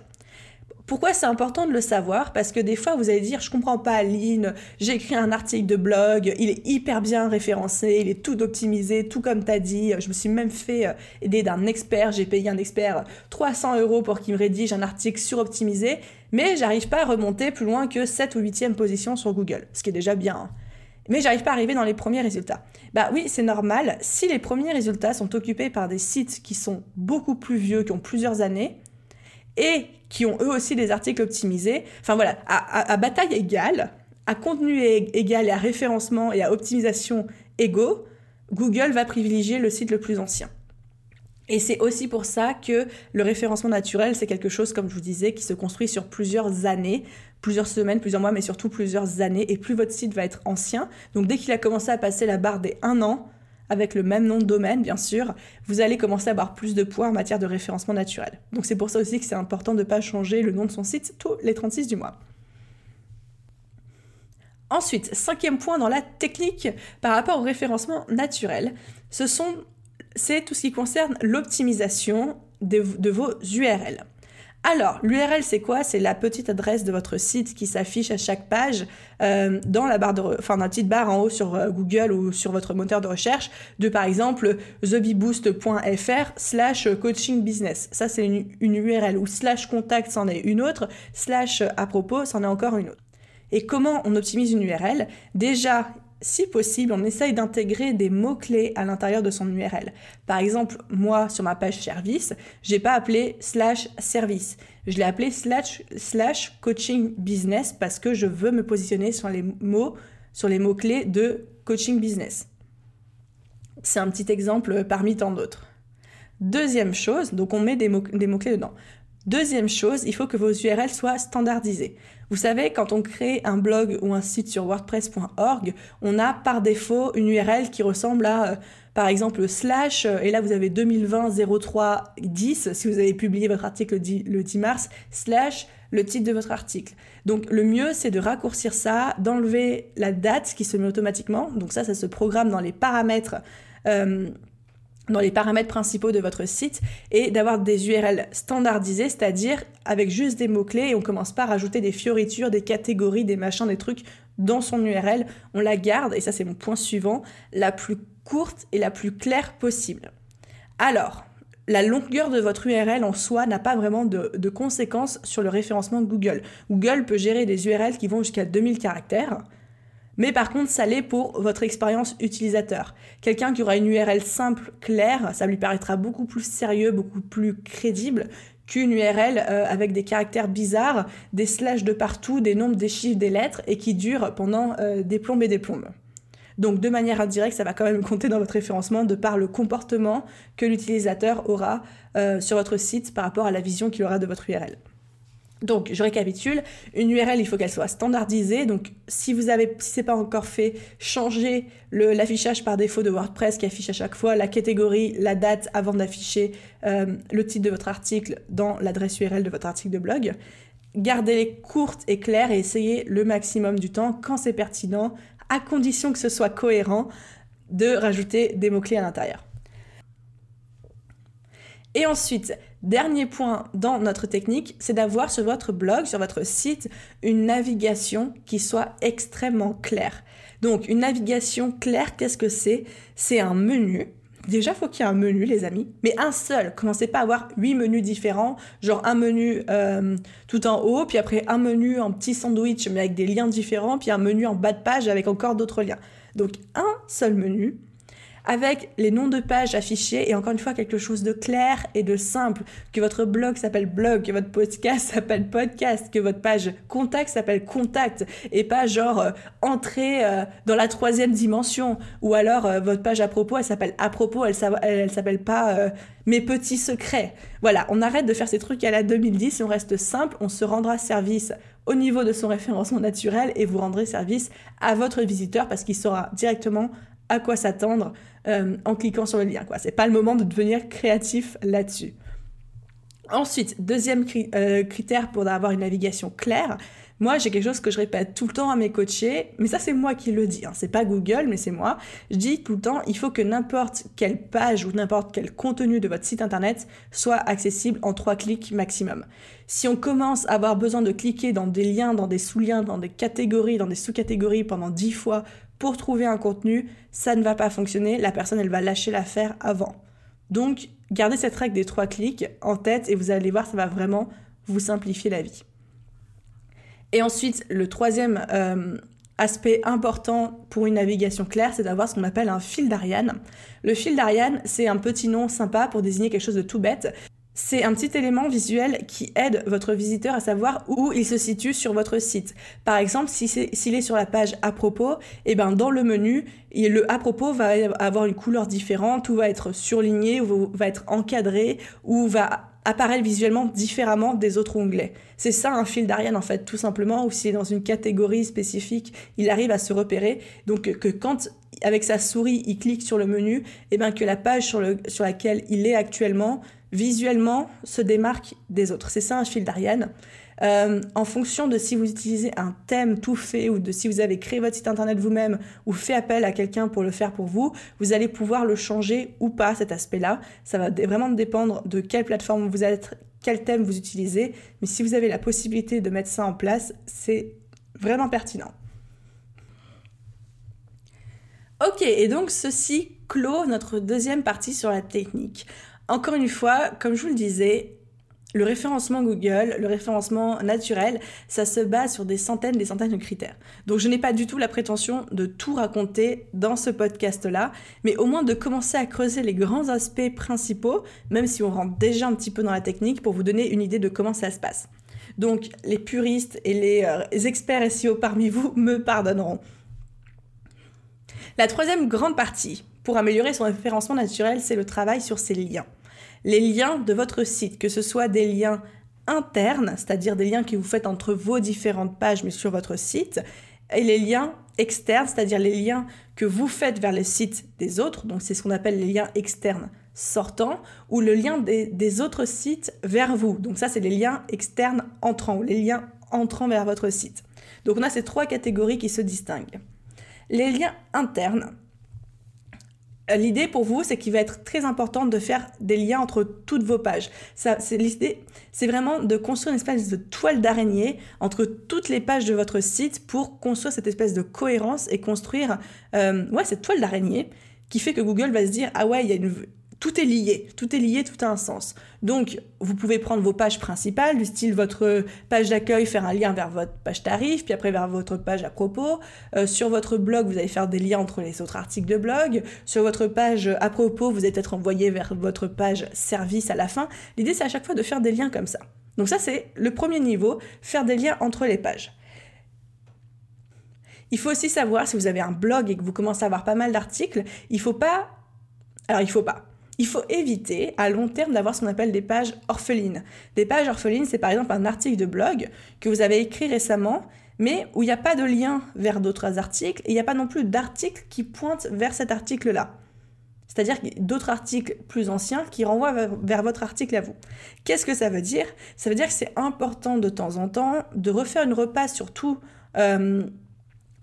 Pourquoi c'est important de le savoir? Parce que des fois, vous allez dire, je comprends pas, Aline, j'ai écrit un article de blog, il est hyper bien référencé, il est tout optimisé, tout comme tu as dit. Je me suis même fait euh, aider d'un expert, j'ai payé un expert 300 euros pour qu'il me rédige un article suroptimisé, mais j'arrive pas à remonter plus loin que 7 ou 8e position sur Google, ce qui est déjà bien. Hein. Mais j'arrive pas à arriver dans les premiers résultats. Bah oui, c'est normal. Si les premiers résultats sont occupés par des sites qui sont beaucoup plus vieux, qui ont plusieurs années, et qui ont eux aussi des articles optimisés. Enfin voilà, à, bataille égale, à contenu égal et à référencement et à optimisation égaux, Google va privilégier le site le plus ancien. Et c'est aussi pour ça que le référencement naturel, c'est quelque chose, comme je vous disais, qui se construit sur plusieurs années, plusieurs semaines, plusieurs mois, mais surtout plusieurs années. Et plus votre site va être ancien, donc dès qu'il a commencé à passer la barre des 1 an, avec le même nom de domaine, bien sûr, vous allez commencer à avoir plus de poids en matière de référencement naturel. Donc c'est pour ça aussi que c'est important de ne pas changer le nom de son site tous les 36 du mois. Ensuite, cinquième point dans la technique par rapport au référencement naturel, c'est tout ce qui concerne l'optimisation de, de vos URL. Alors, l'URL, c'est quoi? C'est la petite adresse de votre site qui s'affiche à chaque page euh, dans la barre de, enfin, dans la petite barre en haut sur euh, Google ou sur votre moteur de recherche de, par exemple, thebiboost.fr slash coaching business. Ça, c'est une, une URL ou slash contact, c'en est une autre, slash à propos, c'en est encore une autre. Et comment on optimise une URL Déjà, si possible, on essaye d'intégrer des mots-clés à l'intérieur de son URL. Par exemple, moi, sur ma page service, j'ai pas appelé slash service. Je l'ai appelé slash, coaching business parce que je veux me positionner sur les mots, sur les mots-clés de coaching business. C'est un petit exemple parmi tant d'autres. Deuxième chose, donc on met des mots-clés dedans. Deuxième chose, il faut que vos URL soient standardisées. Vous savez, quand on crée un blog ou un site sur wordpress.org, on a par défaut une URL qui ressemble à, euh, par exemple, slash, euh, et là vous avez 2020 03 10, si vous avez publié votre article le 10 mars, slash le titre de votre article. Donc le mieux, c'est de raccourcir ça, d'enlever la date qui se met automatiquement. Donc ça, ça se programme dans les paramètres. Euh, dans les paramètres principaux de votre site et d'avoir des URL standardisées, c'est-à-dire avec juste des mots-clés et on commence pas à rajouter des fioritures, des catégories, des machins, des trucs dans son URL. On la garde, et ça c'est mon point suivant, la plus courte et la plus claire possible. Alors, la longueur de votre URL en soi n'a pas vraiment de, conséquences sur le référencement Google. Google peut gérer des URL qui vont jusqu'à 2000 caractères. Mais par contre, ça l'est pour votre expérience utilisateur. Quelqu'un qui aura une URL simple, claire, ça lui paraîtra beaucoup plus sérieux, beaucoup plus crédible qu'une URL euh, avec des caractères bizarres, des slash de partout, des nombres, des chiffres, des lettres, et qui dure pendant euh, des plombes et des plombes. Donc de manière indirecte, ça va quand même compter dans votre référencement de par le comportement que l'utilisateur aura euh, sur votre site par rapport à la vision qu'il aura de votre URL. Donc, je récapitule. Une URL, il faut qu'elle soit standardisée. Donc, si vous avez, si c'est pas encore fait, changez l'affichage par défaut de WordPress qui affiche à chaque fois la catégorie, la date avant d'afficher euh, le titre de votre article dans l'adresse URL de votre article de blog. Gardez-les courtes et claires et essayez le maximum du temps, quand c'est pertinent, à condition que ce soit cohérent, de rajouter des mots-clés à l'intérieur. Et ensuite, dernier point dans notre technique, c'est d'avoir sur votre blog, sur votre site, une navigation qui soit extrêmement claire. Donc, une navigation claire, qu'est-ce que c'est? C'est un menu. Déjà, faut qu'il y ait un menu, les amis, mais un seul. Commencez pas à avoir huit menus différents, genre un menu euh, tout en haut, puis après un menu en petit sandwich mais avec des liens différents, puis un menu en bas de page avec encore d'autres liens. Donc, un seul menu avec les noms de pages affichés et encore une fois quelque chose de clair et de simple, que votre blog s'appelle blog, que votre podcast s'appelle podcast, que votre page contact s'appelle contact et pas genre euh, entrer euh, dans la troisième dimension ou alors euh, votre page à propos elle s'appelle à propos, elle, elle, s'appelle pas mes petits secrets. Voilà, on arrête de faire ces trucs à la 2010 on reste simple, on se rendra service au niveau de son référencement naturel et vous rendrez service à votre visiteur parce qu'il saura directement à quoi s'attendre euh, en cliquant sur le lien. Quoi. C'est pas le moment de devenir créatif là-dessus. Ensuite, deuxième euh, critère pour avoir une navigation claire, Moi, j'ai quelque chose que je répète tout le temps à mes coachés, mais ça c'est moi qui le dis, hein. c'est pas Google, mais c'est moi. Je dis tout le temps, il faut que n'importe quelle page ou n'importe quel contenu de votre site internet soit accessible en trois clics maximum. Si on commence à avoir besoin de cliquer dans des liens, dans des sous-liens, dans des catégories, dans des sous-catégories pendant dix fois pour trouver un contenu, ça ne va pas fonctionner, la personne elle va lâcher l'affaire avant. Donc, gardez cette règle des trois clics en tête et vous allez voir, ça va vraiment vous simplifier la vie. Et ensuite, le troisième euh, aspect important pour une navigation claire, c'est d'avoir ce qu'on appelle un fil d'Ariane. Le fil d'Ariane, c'est un petit nom sympa pour désigner quelque chose de tout bête. C'est un petit élément visuel qui aide votre visiteur à savoir où il se situe sur votre site. Par exemple, s'il est, sur la page à propos, et eh ben dans le menu, le à propos va avoir une couleur différente, ou va être surligné, ou va être encadré, ou va apparaître visuellement différemment des autres onglets. C'est ça un fil d'Ariane en fait, tout simplement, ou s'il est dans une catégorie spécifique, il arrive à se repérer. Donc que quand avec sa souris il clique sur le menu, et eh ben que la page sur laquelle il est actuellement visuellement se démarque des autres. C'est ça un fil d'Ariane. Euh, en fonction de si vous utilisez un thème tout fait ou de si vous avez créé votre site internet vous-même ou fait appel à quelqu'un pour le faire pour vous, vous allez pouvoir le changer ou pas cet aspect-là. Ça va vraiment dépendre de quelle plateforme vous êtes, quel thème vous utilisez. Mais si vous avez la possibilité de mettre ça en place, c'est vraiment pertinent. Ok, et donc ceci clôt notre deuxième partie sur la technique. Encore une fois, comme je vous le disais, le référencement Google, le référencement naturel, ça se base sur des centaines, des centaines de critères. Donc je n'ai pas du tout la prétention de tout raconter dans ce podcast-là, mais au moins de commencer à creuser les grands aspects principaux, même si on rentre déjà un petit peu dans la technique, pour vous donner une idée de comment ça se passe. Donc les puristes et les, euh, les experts SEO parmi vous me pardonneront. La troisième grande partie, pour améliorer son référencement naturel, c'est le travail sur ses liens. Les liens de votre site, que ce soit des liens internes, c'est-à-dire des liens que vous faites entre vos différentes pages mais sur votre site, et les liens externes, c'est-à-dire les liens que vous faites vers les sites des autres, donc c'est ce qu'on appelle les liens externes sortants, ou le lien des, autres sites vers vous. Donc ça, c'est les liens externes entrants, ou les liens entrant vers votre site. Donc on a ces trois catégories qui se distinguent. Les liens internes, l'idée pour vous, c'est qu'il va être très important de faire des liens entre toutes vos pages. C'est l'idée, c'est vraiment de construire une espèce de toile d'araignée entre toutes les pages de votre site pour construire cette espèce de cohérence et construire, euh, ouais, cette toile d'araignée qui fait que Google va se dire ah ouais, il y a une tout est lié, tout est lié, tout a un sens. Donc, vous pouvez prendre vos pages principales, du style votre page d'accueil, faire un lien vers votre page tarif, puis après vers votre page à propos. Euh, sur votre blog, vous allez faire des liens entre les autres articles de blog. Sur votre page à propos, vous allez être envoyé vers votre page service à la fin. L'idée, c'est à chaque fois de faire des liens comme ça. Donc ça, c'est le premier niveau, faire des liens entre les pages. Il faut aussi savoir, si vous avez un blog et que vous commencez à avoir pas mal d'articles, il faut pas... Alors, il faut pas il faut éviter à long terme d'avoir ce qu'on appelle des pages orphelines. Des pages orphelines, c'est par exemple un article de blog que vous avez écrit récemment, mais où il n'y a pas de lien vers d'autres articles et il n'y a pas non plus d'article qui pointe vers cet article-là. C'est-à-dire d'autres articles plus anciens qui renvoient vers votre article à vous. Qu'est-ce que ça veut dire? Ça veut dire que c'est important de temps en temps de refaire une repasse sur, euh,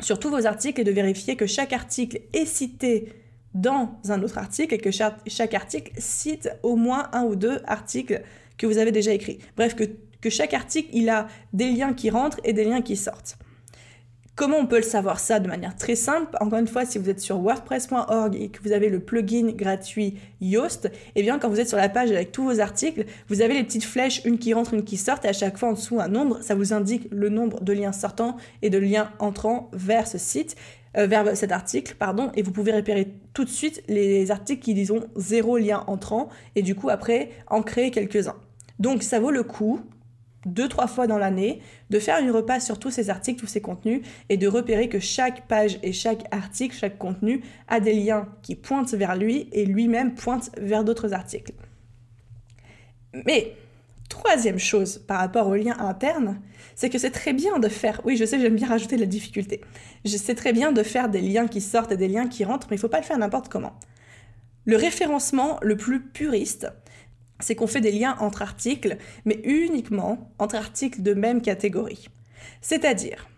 sur tous vos articles et de vérifier que chaque article est cité dans un autre article et que chaque, article cite au moins un ou deux articles que vous avez déjà écrits. Bref, que, que chaque article, il a des liens qui rentrent et des liens qui sortent. Comment on peut le savoir ça de manière très simple? Encore une fois, si vous êtes sur wordpress.org et que vous avez le plugin gratuit Yoast, eh bien quand vous êtes sur la page avec tous vos articles, vous avez les petites flèches, une qui rentre, une qui sort, et à chaque fois en dessous un nombre, ça vous indique le nombre de liens sortants et de liens entrants vers ce site. Euh, vers cet article, pardon, et vous pouvez repérer tout de suite les articles qui disent zéro lien entrant, et du coup après en créer quelques-uns. Donc ça vaut le coup, deux, trois fois dans l'année, de faire une repasse sur tous ces articles, tous ces contenus, et de repérer que chaque page et chaque article, chaque contenu a des liens qui pointent vers lui et lui-même pointe vers d'autres articles. Mais Troisième chose par rapport aux liens internes, c'est que c'est très bien de faire, oui je sais j'aime bien rajouter la difficulté, c'est très bien de faire des liens qui sortent et des liens qui rentrent, mais il ne faut pas le faire n'importe comment. Le référencement le plus puriste, c'est qu'on fait des liens entre articles, mais uniquement entre articles de même catégorie. C'est-à-dire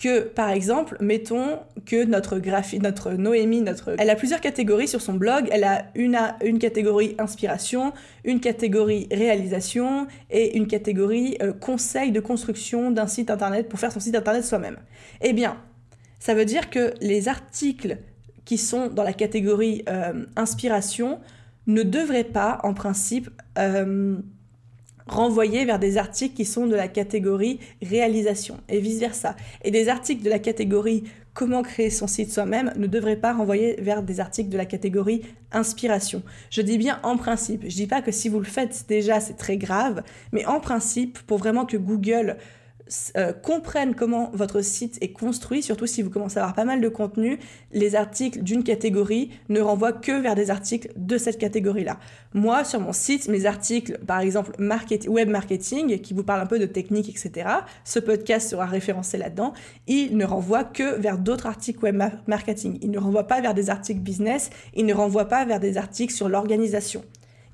que, par exemple, mettons que notre graphie, notre Noémie, notre, elle a plusieurs catégories sur son blog. Elle a une, une catégorie inspiration, une catégorie réalisation et une catégorie euh, conseil de construction d'un site internet pour faire son site internet soi-même. Eh bien, ça veut dire que les articles qui sont dans la catégorie euh, inspiration ne devraient pas, en principe, euh, renvoyer vers des articles qui sont de la catégorie réalisation et vice-versa. Et des articles de la catégorie comment créer son site soi-même ne devraient pas renvoyer vers des articles de la catégorie inspiration. Je dis bien en principe. Je dis pas que si vous le faites déjà, c'est très grave, mais en principe, pour vraiment que Google euh, comprennent comment votre site est construit, surtout si vous commencez à avoir pas mal de contenu, les articles d'une catégorie ne renvoient que vers des articles de cette catégorie-là. Moi, sur mon site, mes articles, par exemple web marketing, qui vous parlent un peu de technique, etc., ce podcast sera référencé là-dedans, il ne renvoie que vers d'autres articles web marketing. Il ne renvoie pas vers des articles business, il ne renvoie pas vers des articles sur l'organisation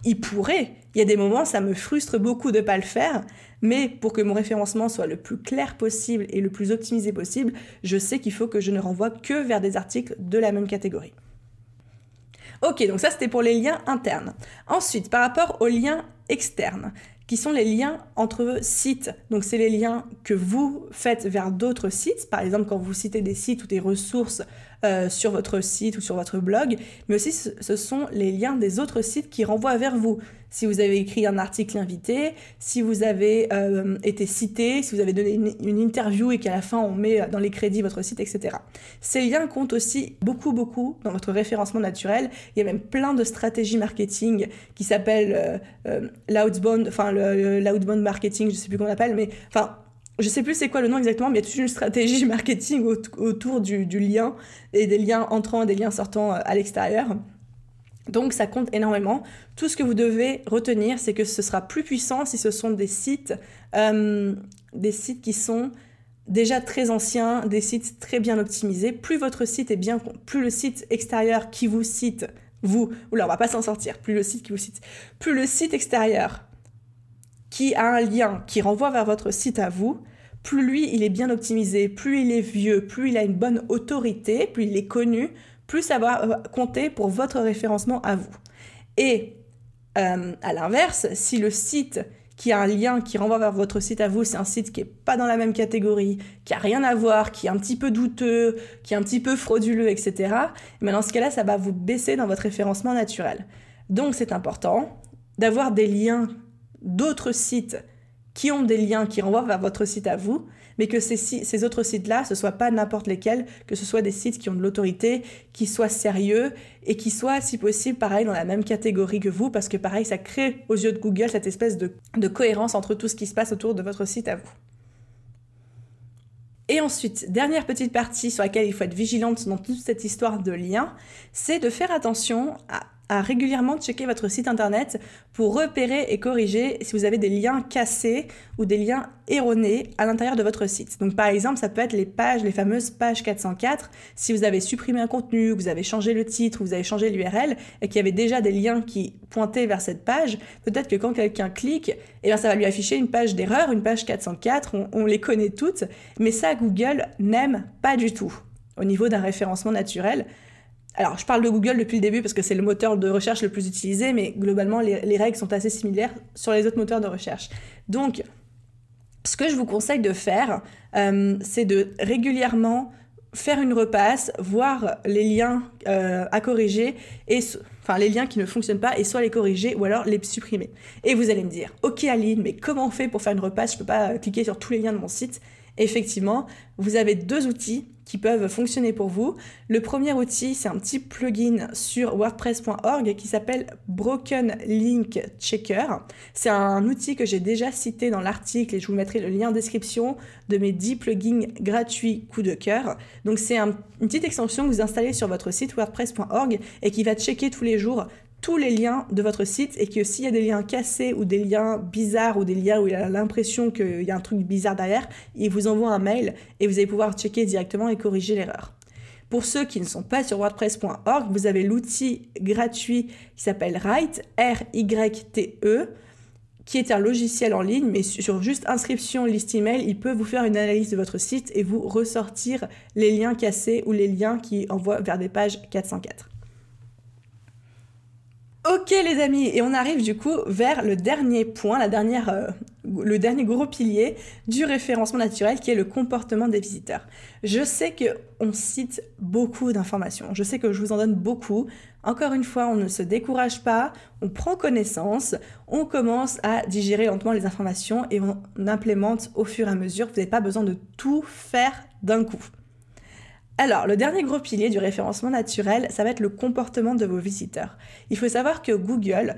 il pourrait. Il y a des moments, ça me frustre beaucoup de ne pas le faire, mais pour que mon référencement soit le plus clair possible et le plus optimisé possible, je sais qu'il faut que je ne renvoie que vers des articles de la même catégorie. Ok, donc ça c'était pour les liens internes. Ensuite, par rapport aux liens externes, qui sont les liens entre sites. Donc c'est les liens que vous faites vers d'autres sites, par exemple quand vous citez des sites ou des ressources euh, sur votre site ou sur votre blog, mais aussi ce sont les liens des autres sites qui renvoient vers vous. Si vous avez écrit un article invité, si vous avez euh, été cité, si vous avez donné une, interview et qu'à la fin on met dans les crédits votre site, etc. Ces liens comptent aussi beaucoup, beaucoup dans votre référencement naturel. Il y a même plein de stratégies marketing qui s'appellent euh, enfin l'outbound marketing, je sais plus comment on appelle, mais enfin je sais plus c'est quoi le nom exactement, mais il y a toute une stratégie marketing autour du, lien et des liens entrants et des liens sortants euh, à l'extérieur. Donc ça compte énormément. Tout ce que vous devez retenir, c'est que ce sera plus puissant si ce sont des sites, euh, des sites qui sont déjà très anciens, des sites très bien optimisés. Plus votre site est bien, plus le site extérieur qui vous cite, vous, oula, on va pas s'en sortir. Plus le site qui vous cite, plus le site extérieur qui a un lien qui renvoie vers votre site à vous, plus lui il est bien optimisé, plus il est vieux, plus il a une bonne autorité, plus il est connu, plus ça va euh, compter pour votre référencement à vous. Et euh, à l'inverse, si le site qui a un lien qui renvoie vers votre site à vous, c'est un site qui est pas dans la même catégorie, qui a rien à voir, qui est un petit peu douteux, qui est un petit peu frauduleux, etc. Mais dans ce cas-là, ça va vous baisser dans votre référencement naturel. Donc c'est important d'avoir des liens d'autres sites qui ont des liens qui renvoient vers votre site à vous, mais que ces, autres sites-là, ce ne soient pas n'importe lesquels, que ce soit des sites qui ont de l'autorité, qui soient sérieux et qui soient, si possible, pareil, dans la même catégorie que vous, parce que pareil, ça crée aux yeux de Google cette espèce de, de cohérence entre tout ce qui se passe autour de votre site à vous. Et ensuite, dernière petite partie sur laquelle il faut être vigilante dans toute cette histoire de liens, c'est de faire attention à à régulièrement checker votre site internet pour repérer et corriger si vous avez des liens cassés ou des liens erronés à l'intérieur de votre site. Donc par exemple, ça peut être les pages, les fameuses pages 404. Si vous avez supprimé un contenu, vous avez changé le titre, vous avez changé l'URL et qu'il y avait déjà des liens qui pointaient vers cette page, peut-être que quand quelqu'un clique, eh bien ça va lui afficher une page d'erreur, une page 404, on, on les connaît toutes, mais ça Google n'aime pas du tout au niveau d'un référencement naturel. Alors, je parle de Google depuis le début parce que c'est le moteur de recherche le plus utilisé, mais globalement, les, règles sont assez similaires sur les autres moteurs de recherche. Donc, ce que je vous conseille de faire, euh, c'est de régulièrement faire une repasse, voir les liens euh, à corriger et enfin les liens qui ne fonctionnent pas et soit les corriger ou alors les supprimer. Et vous allez me dire, ok Aline, mais comment on fait pour faire une repasse? Je peux pas cliquer sur tous les liens de mon site. Effectivement, vous avez deux outils qui peuvent fonctionner pour vous. Le premier outil, c'est un petit plugin sur wordpress.org qui s'appelle Broken Link Checker. C'est un outil que j'ai déjà cité dans l'article et je vous mettrai le lien en description de mes 10 plugins gratuits coup de cœur. Donc c'est une petite extension que vous installez sur votre site wordpress.org et qui va checker tous les jours tous les liens de votre site et que s'il y a des liens cassés ou des liens bizarres ou des liens où il a l'impression qu'il y a un truc bizarre derrière, il vous envoie un mail et vous allez pouvoir checker directement et corriger l'erreur. Pour ceux qui ne sont pas sur wordpress.org, vous avez l'outil gratuit qui s'appelle Write, R-Y-T-E, qui est un logiciel en ligne, mais sur juste inscription, liste email, il peut vous faire une analyse de votre site et vous ressortir les liens cassés ou les liens qui envoient vers des pages 404. Ok les amis, et on arrive du coup vers le dernier point, euh, le dernier gros pilier du référencement naturel qui est le comportement des visiteurs. Je sais que on cite beaucoup d'informations, je sais que je vous en donne beaucoup. Encore une fois, on ne se décourage pas, on prend connaissance, on commence à digérer lentement les informations et on implémente au fur et à mesure. Vous n'avez pas besoin de tout faire d'un coup. Alors, le dernier gros pilier du référencement naturel, ça va être le comportement de vos visiteurs. Il faut savoir que Google,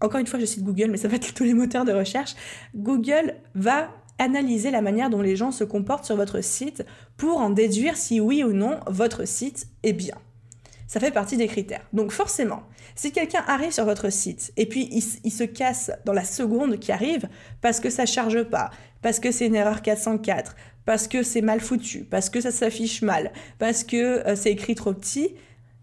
encore une fois je cite Google, mais ça va être tous les moteurs de recherche, Google va analyser la manière dont les gens se comportent sur votre site pour en déduire si oui ou non votre site est bien. Ça fait partie des critères. Donc forcément, si quelqu'un arrive sur votre site et puis il, se casse dans la seconde qui arrive parce que ça charge pas, parce que c'est une erreur 404, parce que c'est mal foutu, parce que ça s'affiche mal, parce que euh, c'est écrit trop petit,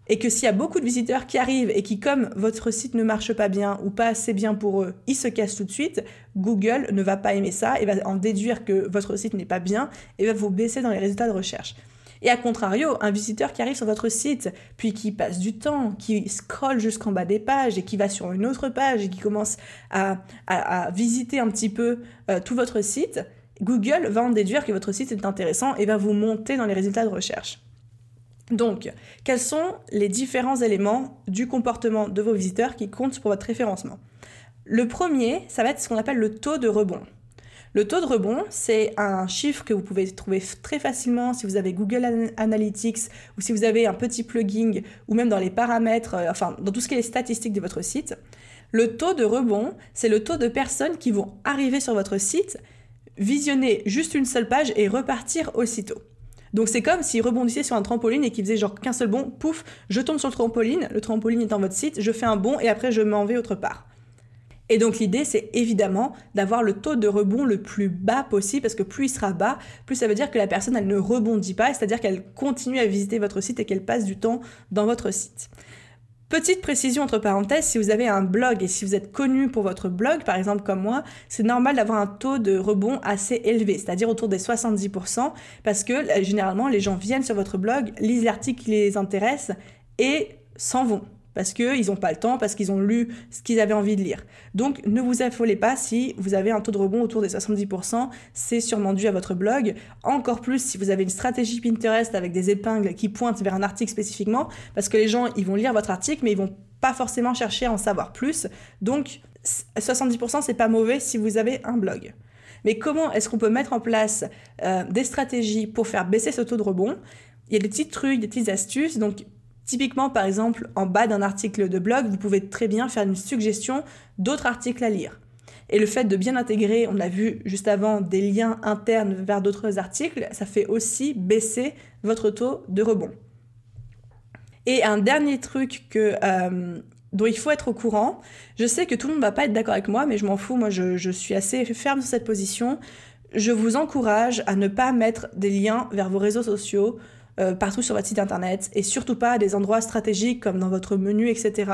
et que s'il y a beaucoup de visiteurs qui arrivent et qui, comme votre site ne marche pas bien ou pas assez bien pour eux, ils se cassent tout de suite, Google ne va pas aimer ça et va en déduire que votre site n'est pas bien et va vous baisser dans les résultats de recherche. Et à contrario, un visiteur qui arrive sur votre site, puis qui passe du temps, qui scrolle jusqu'en bas des pages et qui va sur une autre page et qui commence à, visiter un petit peu euh, tout votre site, Google va en déduire que votre site est intéressant et va vous monter dans les résultats de recherche. Donc, quels sont les différents éléments du comportement de vos visiteurs qui comptent pour votre référencement? Le premier, ça va être ce qu'on appelle le taux de rebond. Le taux de rebond, c'est un chiffre que vous pouvez trouver très facilement si vous avez Google Analytics ou si vous avez un petit plugin ou même dans les paramètres, euh, enfin dans tout ce qui est les statistiques de votre site. Le taux de rebond, c'est le taux de personnes qui vont arriver sur votre site visionner juste une seule page et repartir aussitôt. Donc c'est comme s'il rebondissait sur un trampoline et qu'il faisait genre qu'un seul bond, pouf, je tombe sur le trampoline, le trampoline est dans votre site, je fais un bond et après je m'en vais autre part. Et donc l'idée c'est évidemment d'avoir le taux de rebond le plus bas possible parce que plus il sera bas, plus ça veut dire que la personne elle ne rebondit pas, c'est-à-dire qu'elle continue à visiter votre site et qu'elle passe du temps dans votre site. Petite précision entre parenthèses, si vous avez un blog et si vous êtes connu pour votre blog, par exemple comme moi, c'est normal d'avoir un taux de rebond assez élevé, c'est-à-dire autour des 70%, parce que euh, généralement les gens viennent sur votre blog, lisent l'article qui les intéresse et s'en vont parce qu'ils n'ont pas le temps, parce qu'ils ont lu ce qu'ils avaient envie de lire. Donc ne vous affolez pas si vous avez un taux de rebond autour des 70%, c'est sûrement dû à votre blog. Encore plus si vous avez une stratégie Pinterest avec des épingles qui pointent vers un article spécifiquement, parce que les gens, ils vont lire votre article, mais ils vont pas forcément chercher à en savoir plus. Donc 70% c'est pas mauvais si vous avez un blog. Mais comment est-ce qu'on peut mettre en place euh, des stratégies pour faire baisser ce taux de rebond? Il y a des petits trucs, des petites astuces. Donc, Typiquement, par exemple, en bas d'un article de blog, vous pouvez très bien faire une suggestion d'autres articles à lire. Et le fait de bien intégrer, on a vu juste avant, des liens internes vers d'autres articles, ça fait aussi baisser votre taux de rebond. Et un dernier truc euh, dont il faut être au courant, je sais que tout le monde ne va pas être d'accord avec moi, mais je m'en fous, moi je suis assez ferme sur cette position. Je vous encourage à ne pas mettre des liens vers vos réseaux sociaux euh, partout sur votre site internet et surtout pas à des endroits stratégiques comme dans votre menu, etc.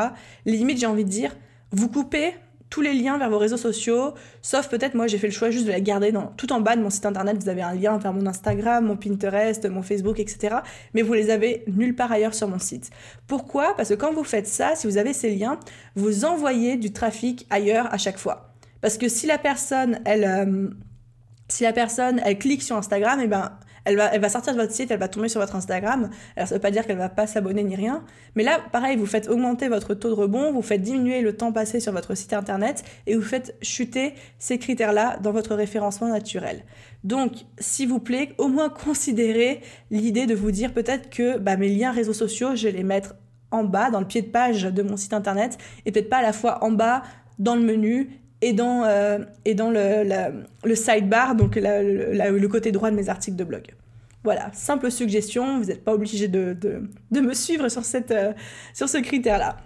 Limite, j'ai envie de dire, vous coupez tous les liens vers vos réseaux sociaux, sauf peut-être moi j'ai fait le choix juste de la garder dans, tout en bas de mon site internet, vous avez un lien vers mon Instagram, mon Pinterest, mon Facebook, etc. Mais vous les avez nulle part ailleurs sur mon site. Pourquoi? Parce que quand vous faites ça, si vous avez ces liens, vous envoyez du trafic ailleurs à chaque fois. Parce que si la personne, elle, euh, si la personne, elle clique sur Instagram, et eh ben elle va, sortir de votre site, elle va tomber sur votre Instagram. Alors ça veut pas dire qu'elle va pas s'abonner ni rien. Mais là, pareil, vous faites augmenter votre taux de rebond, vous faites diminuer le temps passé sur votre site internet et vous faites chuter ces critères-là dans votre référencement naturel. Donc, s'il vous plaît, au moins considérez l'idée de vous dire peut-être que bah, mes liens réseaux sociaux, je vais les mettre en bas, dans le pied de page de mon site internet, et peut-être pas à la fois en bas dans le menu et dans, euh, et dans le, sidebar, donc le côté droit de mes articles de blog. Voilà, simple suggestion, vous n'êtes pas obligé de, de, me suivre sur, cette, euh, sur ce critère-là.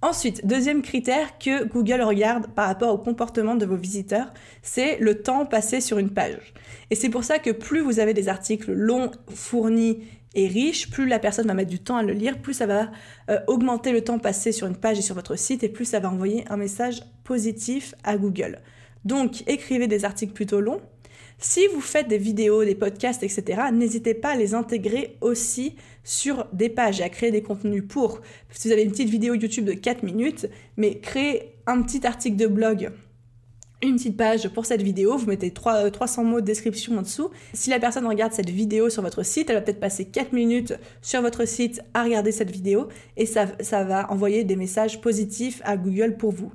Ensuite, deuxième critère que Google regarde par rapport au comportement de vos visiteurs, c'est le temps passé sur une page. Et c'est pour ça que plus vous avez des articles longs, fournis est riche, plus la personne va mettre du temps à le lire, plus ça va euh, augmenter le temps passé sur une page et sur votre site, et plus ça va envoyer un message positif à Google. Donc, écrivez des articles plutôt longs. Si vous faites des vidéos, des podcasts, etc., n'hésitez pas à les intégrer aussi sur des pages et à créer des contenus pour. Si vous avez une petite vidéo YouTube de 4 minutes, mais créez un petit article de blog une petite page pour cette vidéo, vous mettez 3, 300 euh, mots de description en dessous. Si la personne regarde cette vidéo sur votre site, elle va peut-être passer 4 minutes sur votre site à regarder cette vidéo et ça, ça va envoyer des messages positifs à Google pour vous.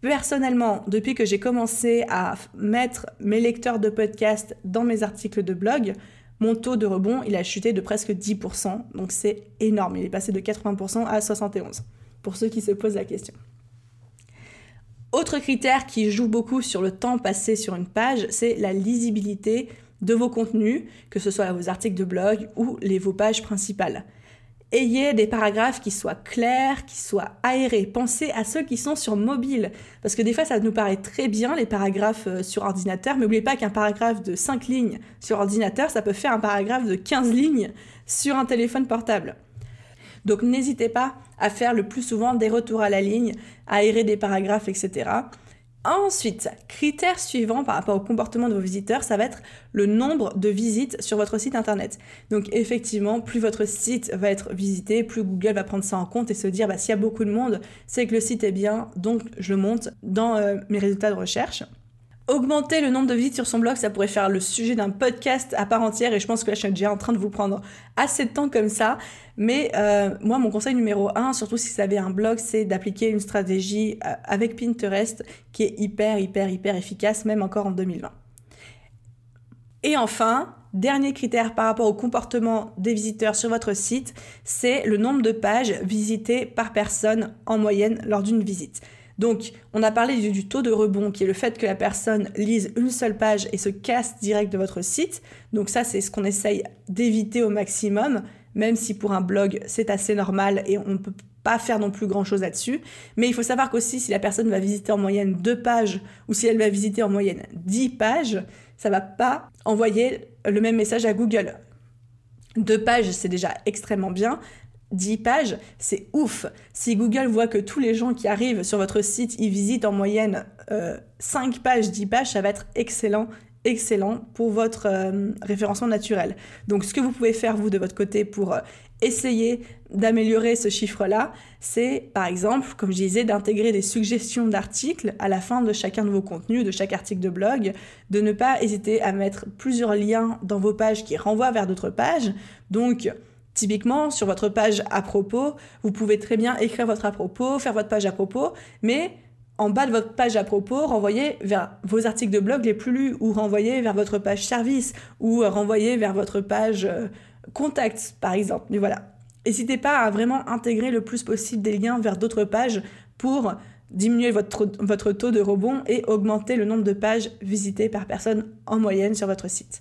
Personnellement, depuis que j'ai commencé à mettre mes lecteurs de podcast dans mes articles de blog, mon taux de rebond, il a chuté de presque 10%, donc c'est énorme, il est passé de 80% à 71%, pour ceux qui se posent la question. Autre critère qui joue beaucoup sur le temps passé sur une page, c'est la lisibilité de vos contenus, que ce soit vos articles de blog ou les, vos pages principales. Ayez des paragraphes qui soient clairs, qui soient aérés. Pensez à ceux qui sont sur mobile. Parce que des fois, ça nous paraît très bien, les paragraphes euh, sur ordinateur. Mais n'oubliez pas qu'un paragraphe de 5 lignes sur ordinateur, ça peut faire un paragraphe de 15 lignes sur un téléphone portable. Donc n'hésitez pas à faire le plus souvent des retours à la ligne, à aérer des paragraphes, etc. Ensuite, critère suivant par rapport au comportement de vos visiteurs, ça va être le nombre de visites sur votre site internet. Donc effectivement, plus votre site va être visité, plus Google va prendre ça en compte et se dire bah, s'il y a beaucoup de monde, c'est que le site est bien, donc je monte dans euh, mes résultats de recherche. Augmenter le nombre de visites sur son blog, ça pourrait faire le sujet d'un podcast à part entière et je pense que là je suis déjà en train de vous prendre assez de temps comme ça. Mais euh, moi mon conseil numéro un, surtout si vous avez un blog, c'est d'appliquer une stratégie euh, avec Pinterest qui est hyper hyper hyper efficace même encore en 2020. Et enfin, dernier critère par rapport au comportement des visiteurs sur votre site, c'est le nombre de pages visitées par personne en moyenne lors d'une visite. Donc, on a parlé du, taux de rebond, qui est le fait que la personne lise une seule page et se casse direct de votre site. Donc ça, c'est ce qu'on essaye d'éviter au maximum, même si pour un blog, c'est assez normal et on ne peut pas faire non plus grand-chose là-dessus. Mais il faut savoir qu'aussi, si la personne va visiter en moyenne deux pages ou si elle va visiter en moyenne 10 pages, ça va pas envoyer le même message à Google. Deux pages, c'est déjà extrêmement bien. 10 pages, c'est ouf. Si Google voit que tous les gens qui arrivent sur votre site, ils visitent en moyenne 5 euh, pages, 10 pages, ça va être excellent, excellent pour votre euh, référencement naturel. Donc ce que vous pouvez faire vous de votre côté pour euh, essayer d'améliorer ce chiffre-là, c'est par exemple, comme je disais, d'intégrer des suggestions d'articles à la fin de chacun de vos contenus, de chaque article de blog, de ne pas hésiter à mettre plusieurs liens dans vos pages qui renvoient vers d'autres pages. Donc, Typiquement, sur votre page à propos, vous pouvez très bien écrire votre à propos, faire votre page à propos, mais en bas de votre page à propos, renvoyer vers vos articles de blog les plus lus ou renvoyer vers votre page service ou renvoyer vers votre page euh, contact, par exemple. Voilà. N'hésitez pas à vraiment intégrer le plus possible des liens vers d'autres pages pour diminuer votre, votre taux de rebond et augmenter le nombre de pages visitées par personne en moyenne sur votre site.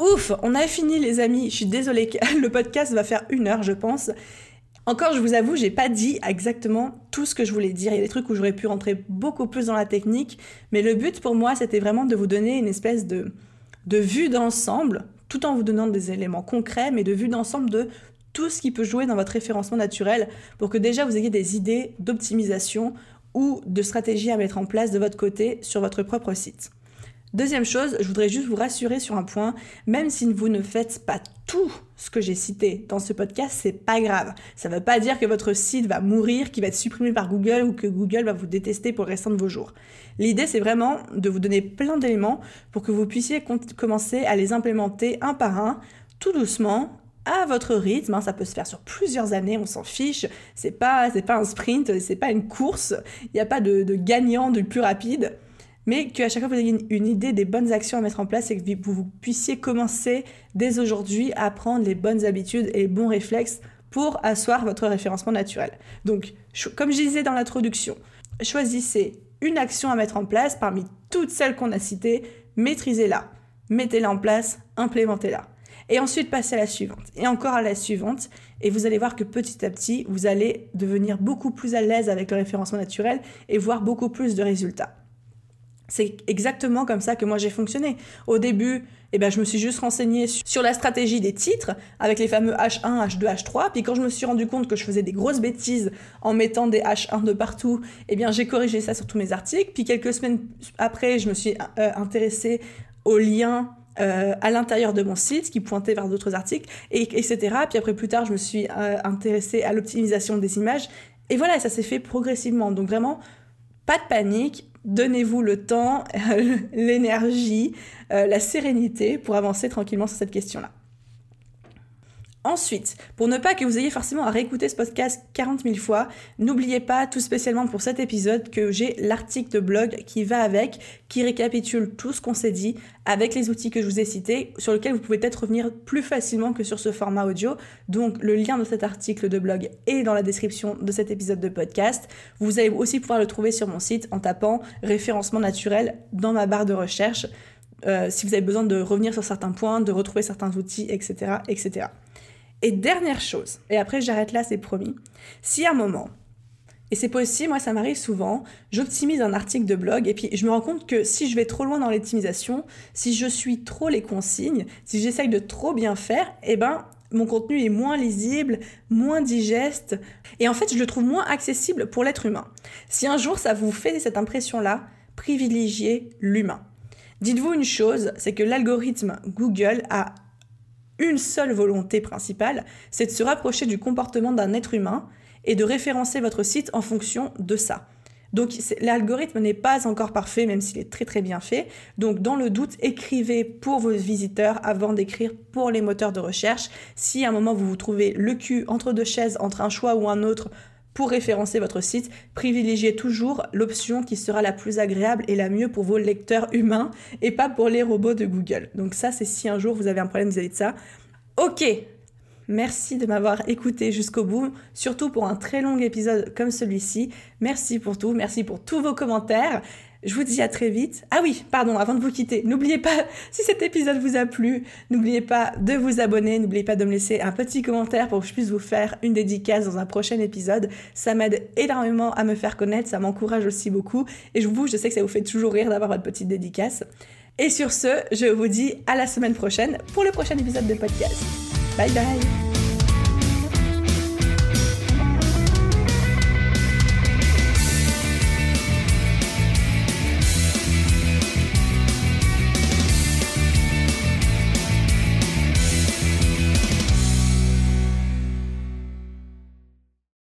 Ouf, on a fini les amis. Je suis désolée, le podcast va faire une heure, je pense. Encore, je vous avoue, j'ai pas dit exactement tout ce que je voulais dire. Il y a des trucs où j'aurais pu rentrer beaucoup plus dans la technique, mais le but pour moi, c'était vraiment de vous donner une espèce de, vue d'ensemble, tout en vous donnant des éléments concrets, mais de vue d'ensemble de tout ce qui peut jouer dans votre référencement naturel pour que déjà vous ayez des idées d'optimisation ou de stratégies à mettre en place de votre côté sur votre propre site. Deuxième chose, je voudrais juste vous rassurer sur un point, même si vous ne faites pas tout ce que j'ai cité dans ce podcast, c'est pas grave. Ça ne veut pas dire que votre site va mourir, qu'il va être supprimé par Google ou que Google va vous détester pour le restant de vos jours. L'idée, c'est vraiment de vous donner plein d'éléments pour que vous puissiez commencer à les implémenter un par un, tout doucement, à votre rythme. Hein. ça peut se faire sur plusieurs années, on s'en fiche. C'est pas, pas un sprint, c'est pas une course. Il n'y a pas de, de gagnant du plus rapide mais qu'à chaque fois vous ayez une, idée des bonnes actions à mettre en place et que vous, puissiez commencer dès aujourd'hui à prendre les bonnes habitudes et les bons réflexes pour asseoir votre référencement naturel. Donc, comme je disais dans l'introduction, choisissez une action à mettre en place parmi toutes celles qu'on a citées, maîtrisez-la, mettez-la en place, implémentez-la. Et ensuite, passez à la suivante, et encore à la suivante, et vous allez voir que petit à petit, vous allez devenir beaucoup plus à l'aise avec le référencement naturel et voir beaucoup plus de résultats. C'est exactement comme ça que moi j'ai fonctionné. Au début, eh ben, je me suis juste renseignée sur la stratégie des titres avec les fameux H1, H2, H3. Puis quand je me suis rendu compte que je faisais des grosses bêtises en mettant des H1 de partout, eh bien j'ai corrigé ça sur tous mes articles. Puis quelques semaines après, je me suis euh, intéressée aux liens euh, à l'intérieur de mon site qui pointait vers d'autres articles, et, etc. Puis après, plus tard, je me suis euh, intéressée à l'optimisation des images. Et voilà, ça s'est fait progressivement. Donc vraiment, pas de panique, donnez-vous le temps, l'énergie, euh, la sérénité pour avancer tranquillement sur cette question-là. Ensuite, pour ne pas que vous ayez forcément à réécouter ce podcast 40 000 fois, n'oubliez pas tout spécialement pour cet épisode que j'ai l'article de blog qui va avec, qui récapitule tout ce qu'on s'est dit avec les outils que je vous ai cités, sur lesquels vous pouvez peut-être revenir plus facilement que sur ce format audio. Donc le lien de cet article de blog est dans la description de cet épisode de podcast. Vous allez aussi pouvoir le trouver sur mon site en tapant référencement naturel dans ma barre de recherche. Euh, si vous avez besoin de revenir sur certains points, de retrouver certains outils, etc., etc. Et dernière chose, et après j'arrête là, c'est promis. Si à un moment, et c'est possible, moi ça m'arrive souvent, j'optimise un article de blog et puis je me rends compte que si je vais trop loin dans l'optimisation, si je suis trop les consignes, si j'essaye de trop bien faire, eh ben mon contenu est moins lisible, moins digeste, et en fait je le trouve moins accessible pour l'être humain. Si un jour ça vous fait cette impression-là, privilégiez l'humain. Dites-vous une chose, c'est que l'algorithme Google a une seule volonté principale, c'est de se rapprocher du comportement d'un être humain et de référencer votre site en fonction de ça. Donc l'algorithme n'est pas encore parfait, même s'il est très très bien fait. Donc dans le doute, écrivez pour vos visiteurs avant d'écrire pour les moteurs de recherche. Si à un moment vous vous trouvez le cul entre deux chaises, entre un choix ou un autre, pour référencer votre site, privilégiez toujours l'option qui sera la plus agréable et la mieux pour vos lecteurs humains et pas pour les robots de Google. Donc ça, c'est si un jour vous avez un problème vis-à-vis de ça. Ok, Merci de m'avoir écouté jusqu'au bout, surtout pour un très long épisode comme celui-ci. Merci pour tout, merci pour tous vos commentaires. Je vous dis à très vite. Ah oui, pardon, avant de vous quitter, n'oubliez pas, si cet épisode vous a plu, n'oubliez pas de vous abonner, n'oubliez pas de me laisser un petit commentaire pour que je puisse vous faire une dédicace dans un prochain épisode. Ça m'aide énormément à me faire connaître, ça m'encourage aussi beaucoup. Et je vous, je sais que ça vous fait toujours rire d'avoir votre petite dédicace. Et sur ce, je vous dis à la semaine prochaine pour le prochain épisode de podcast. Bye bye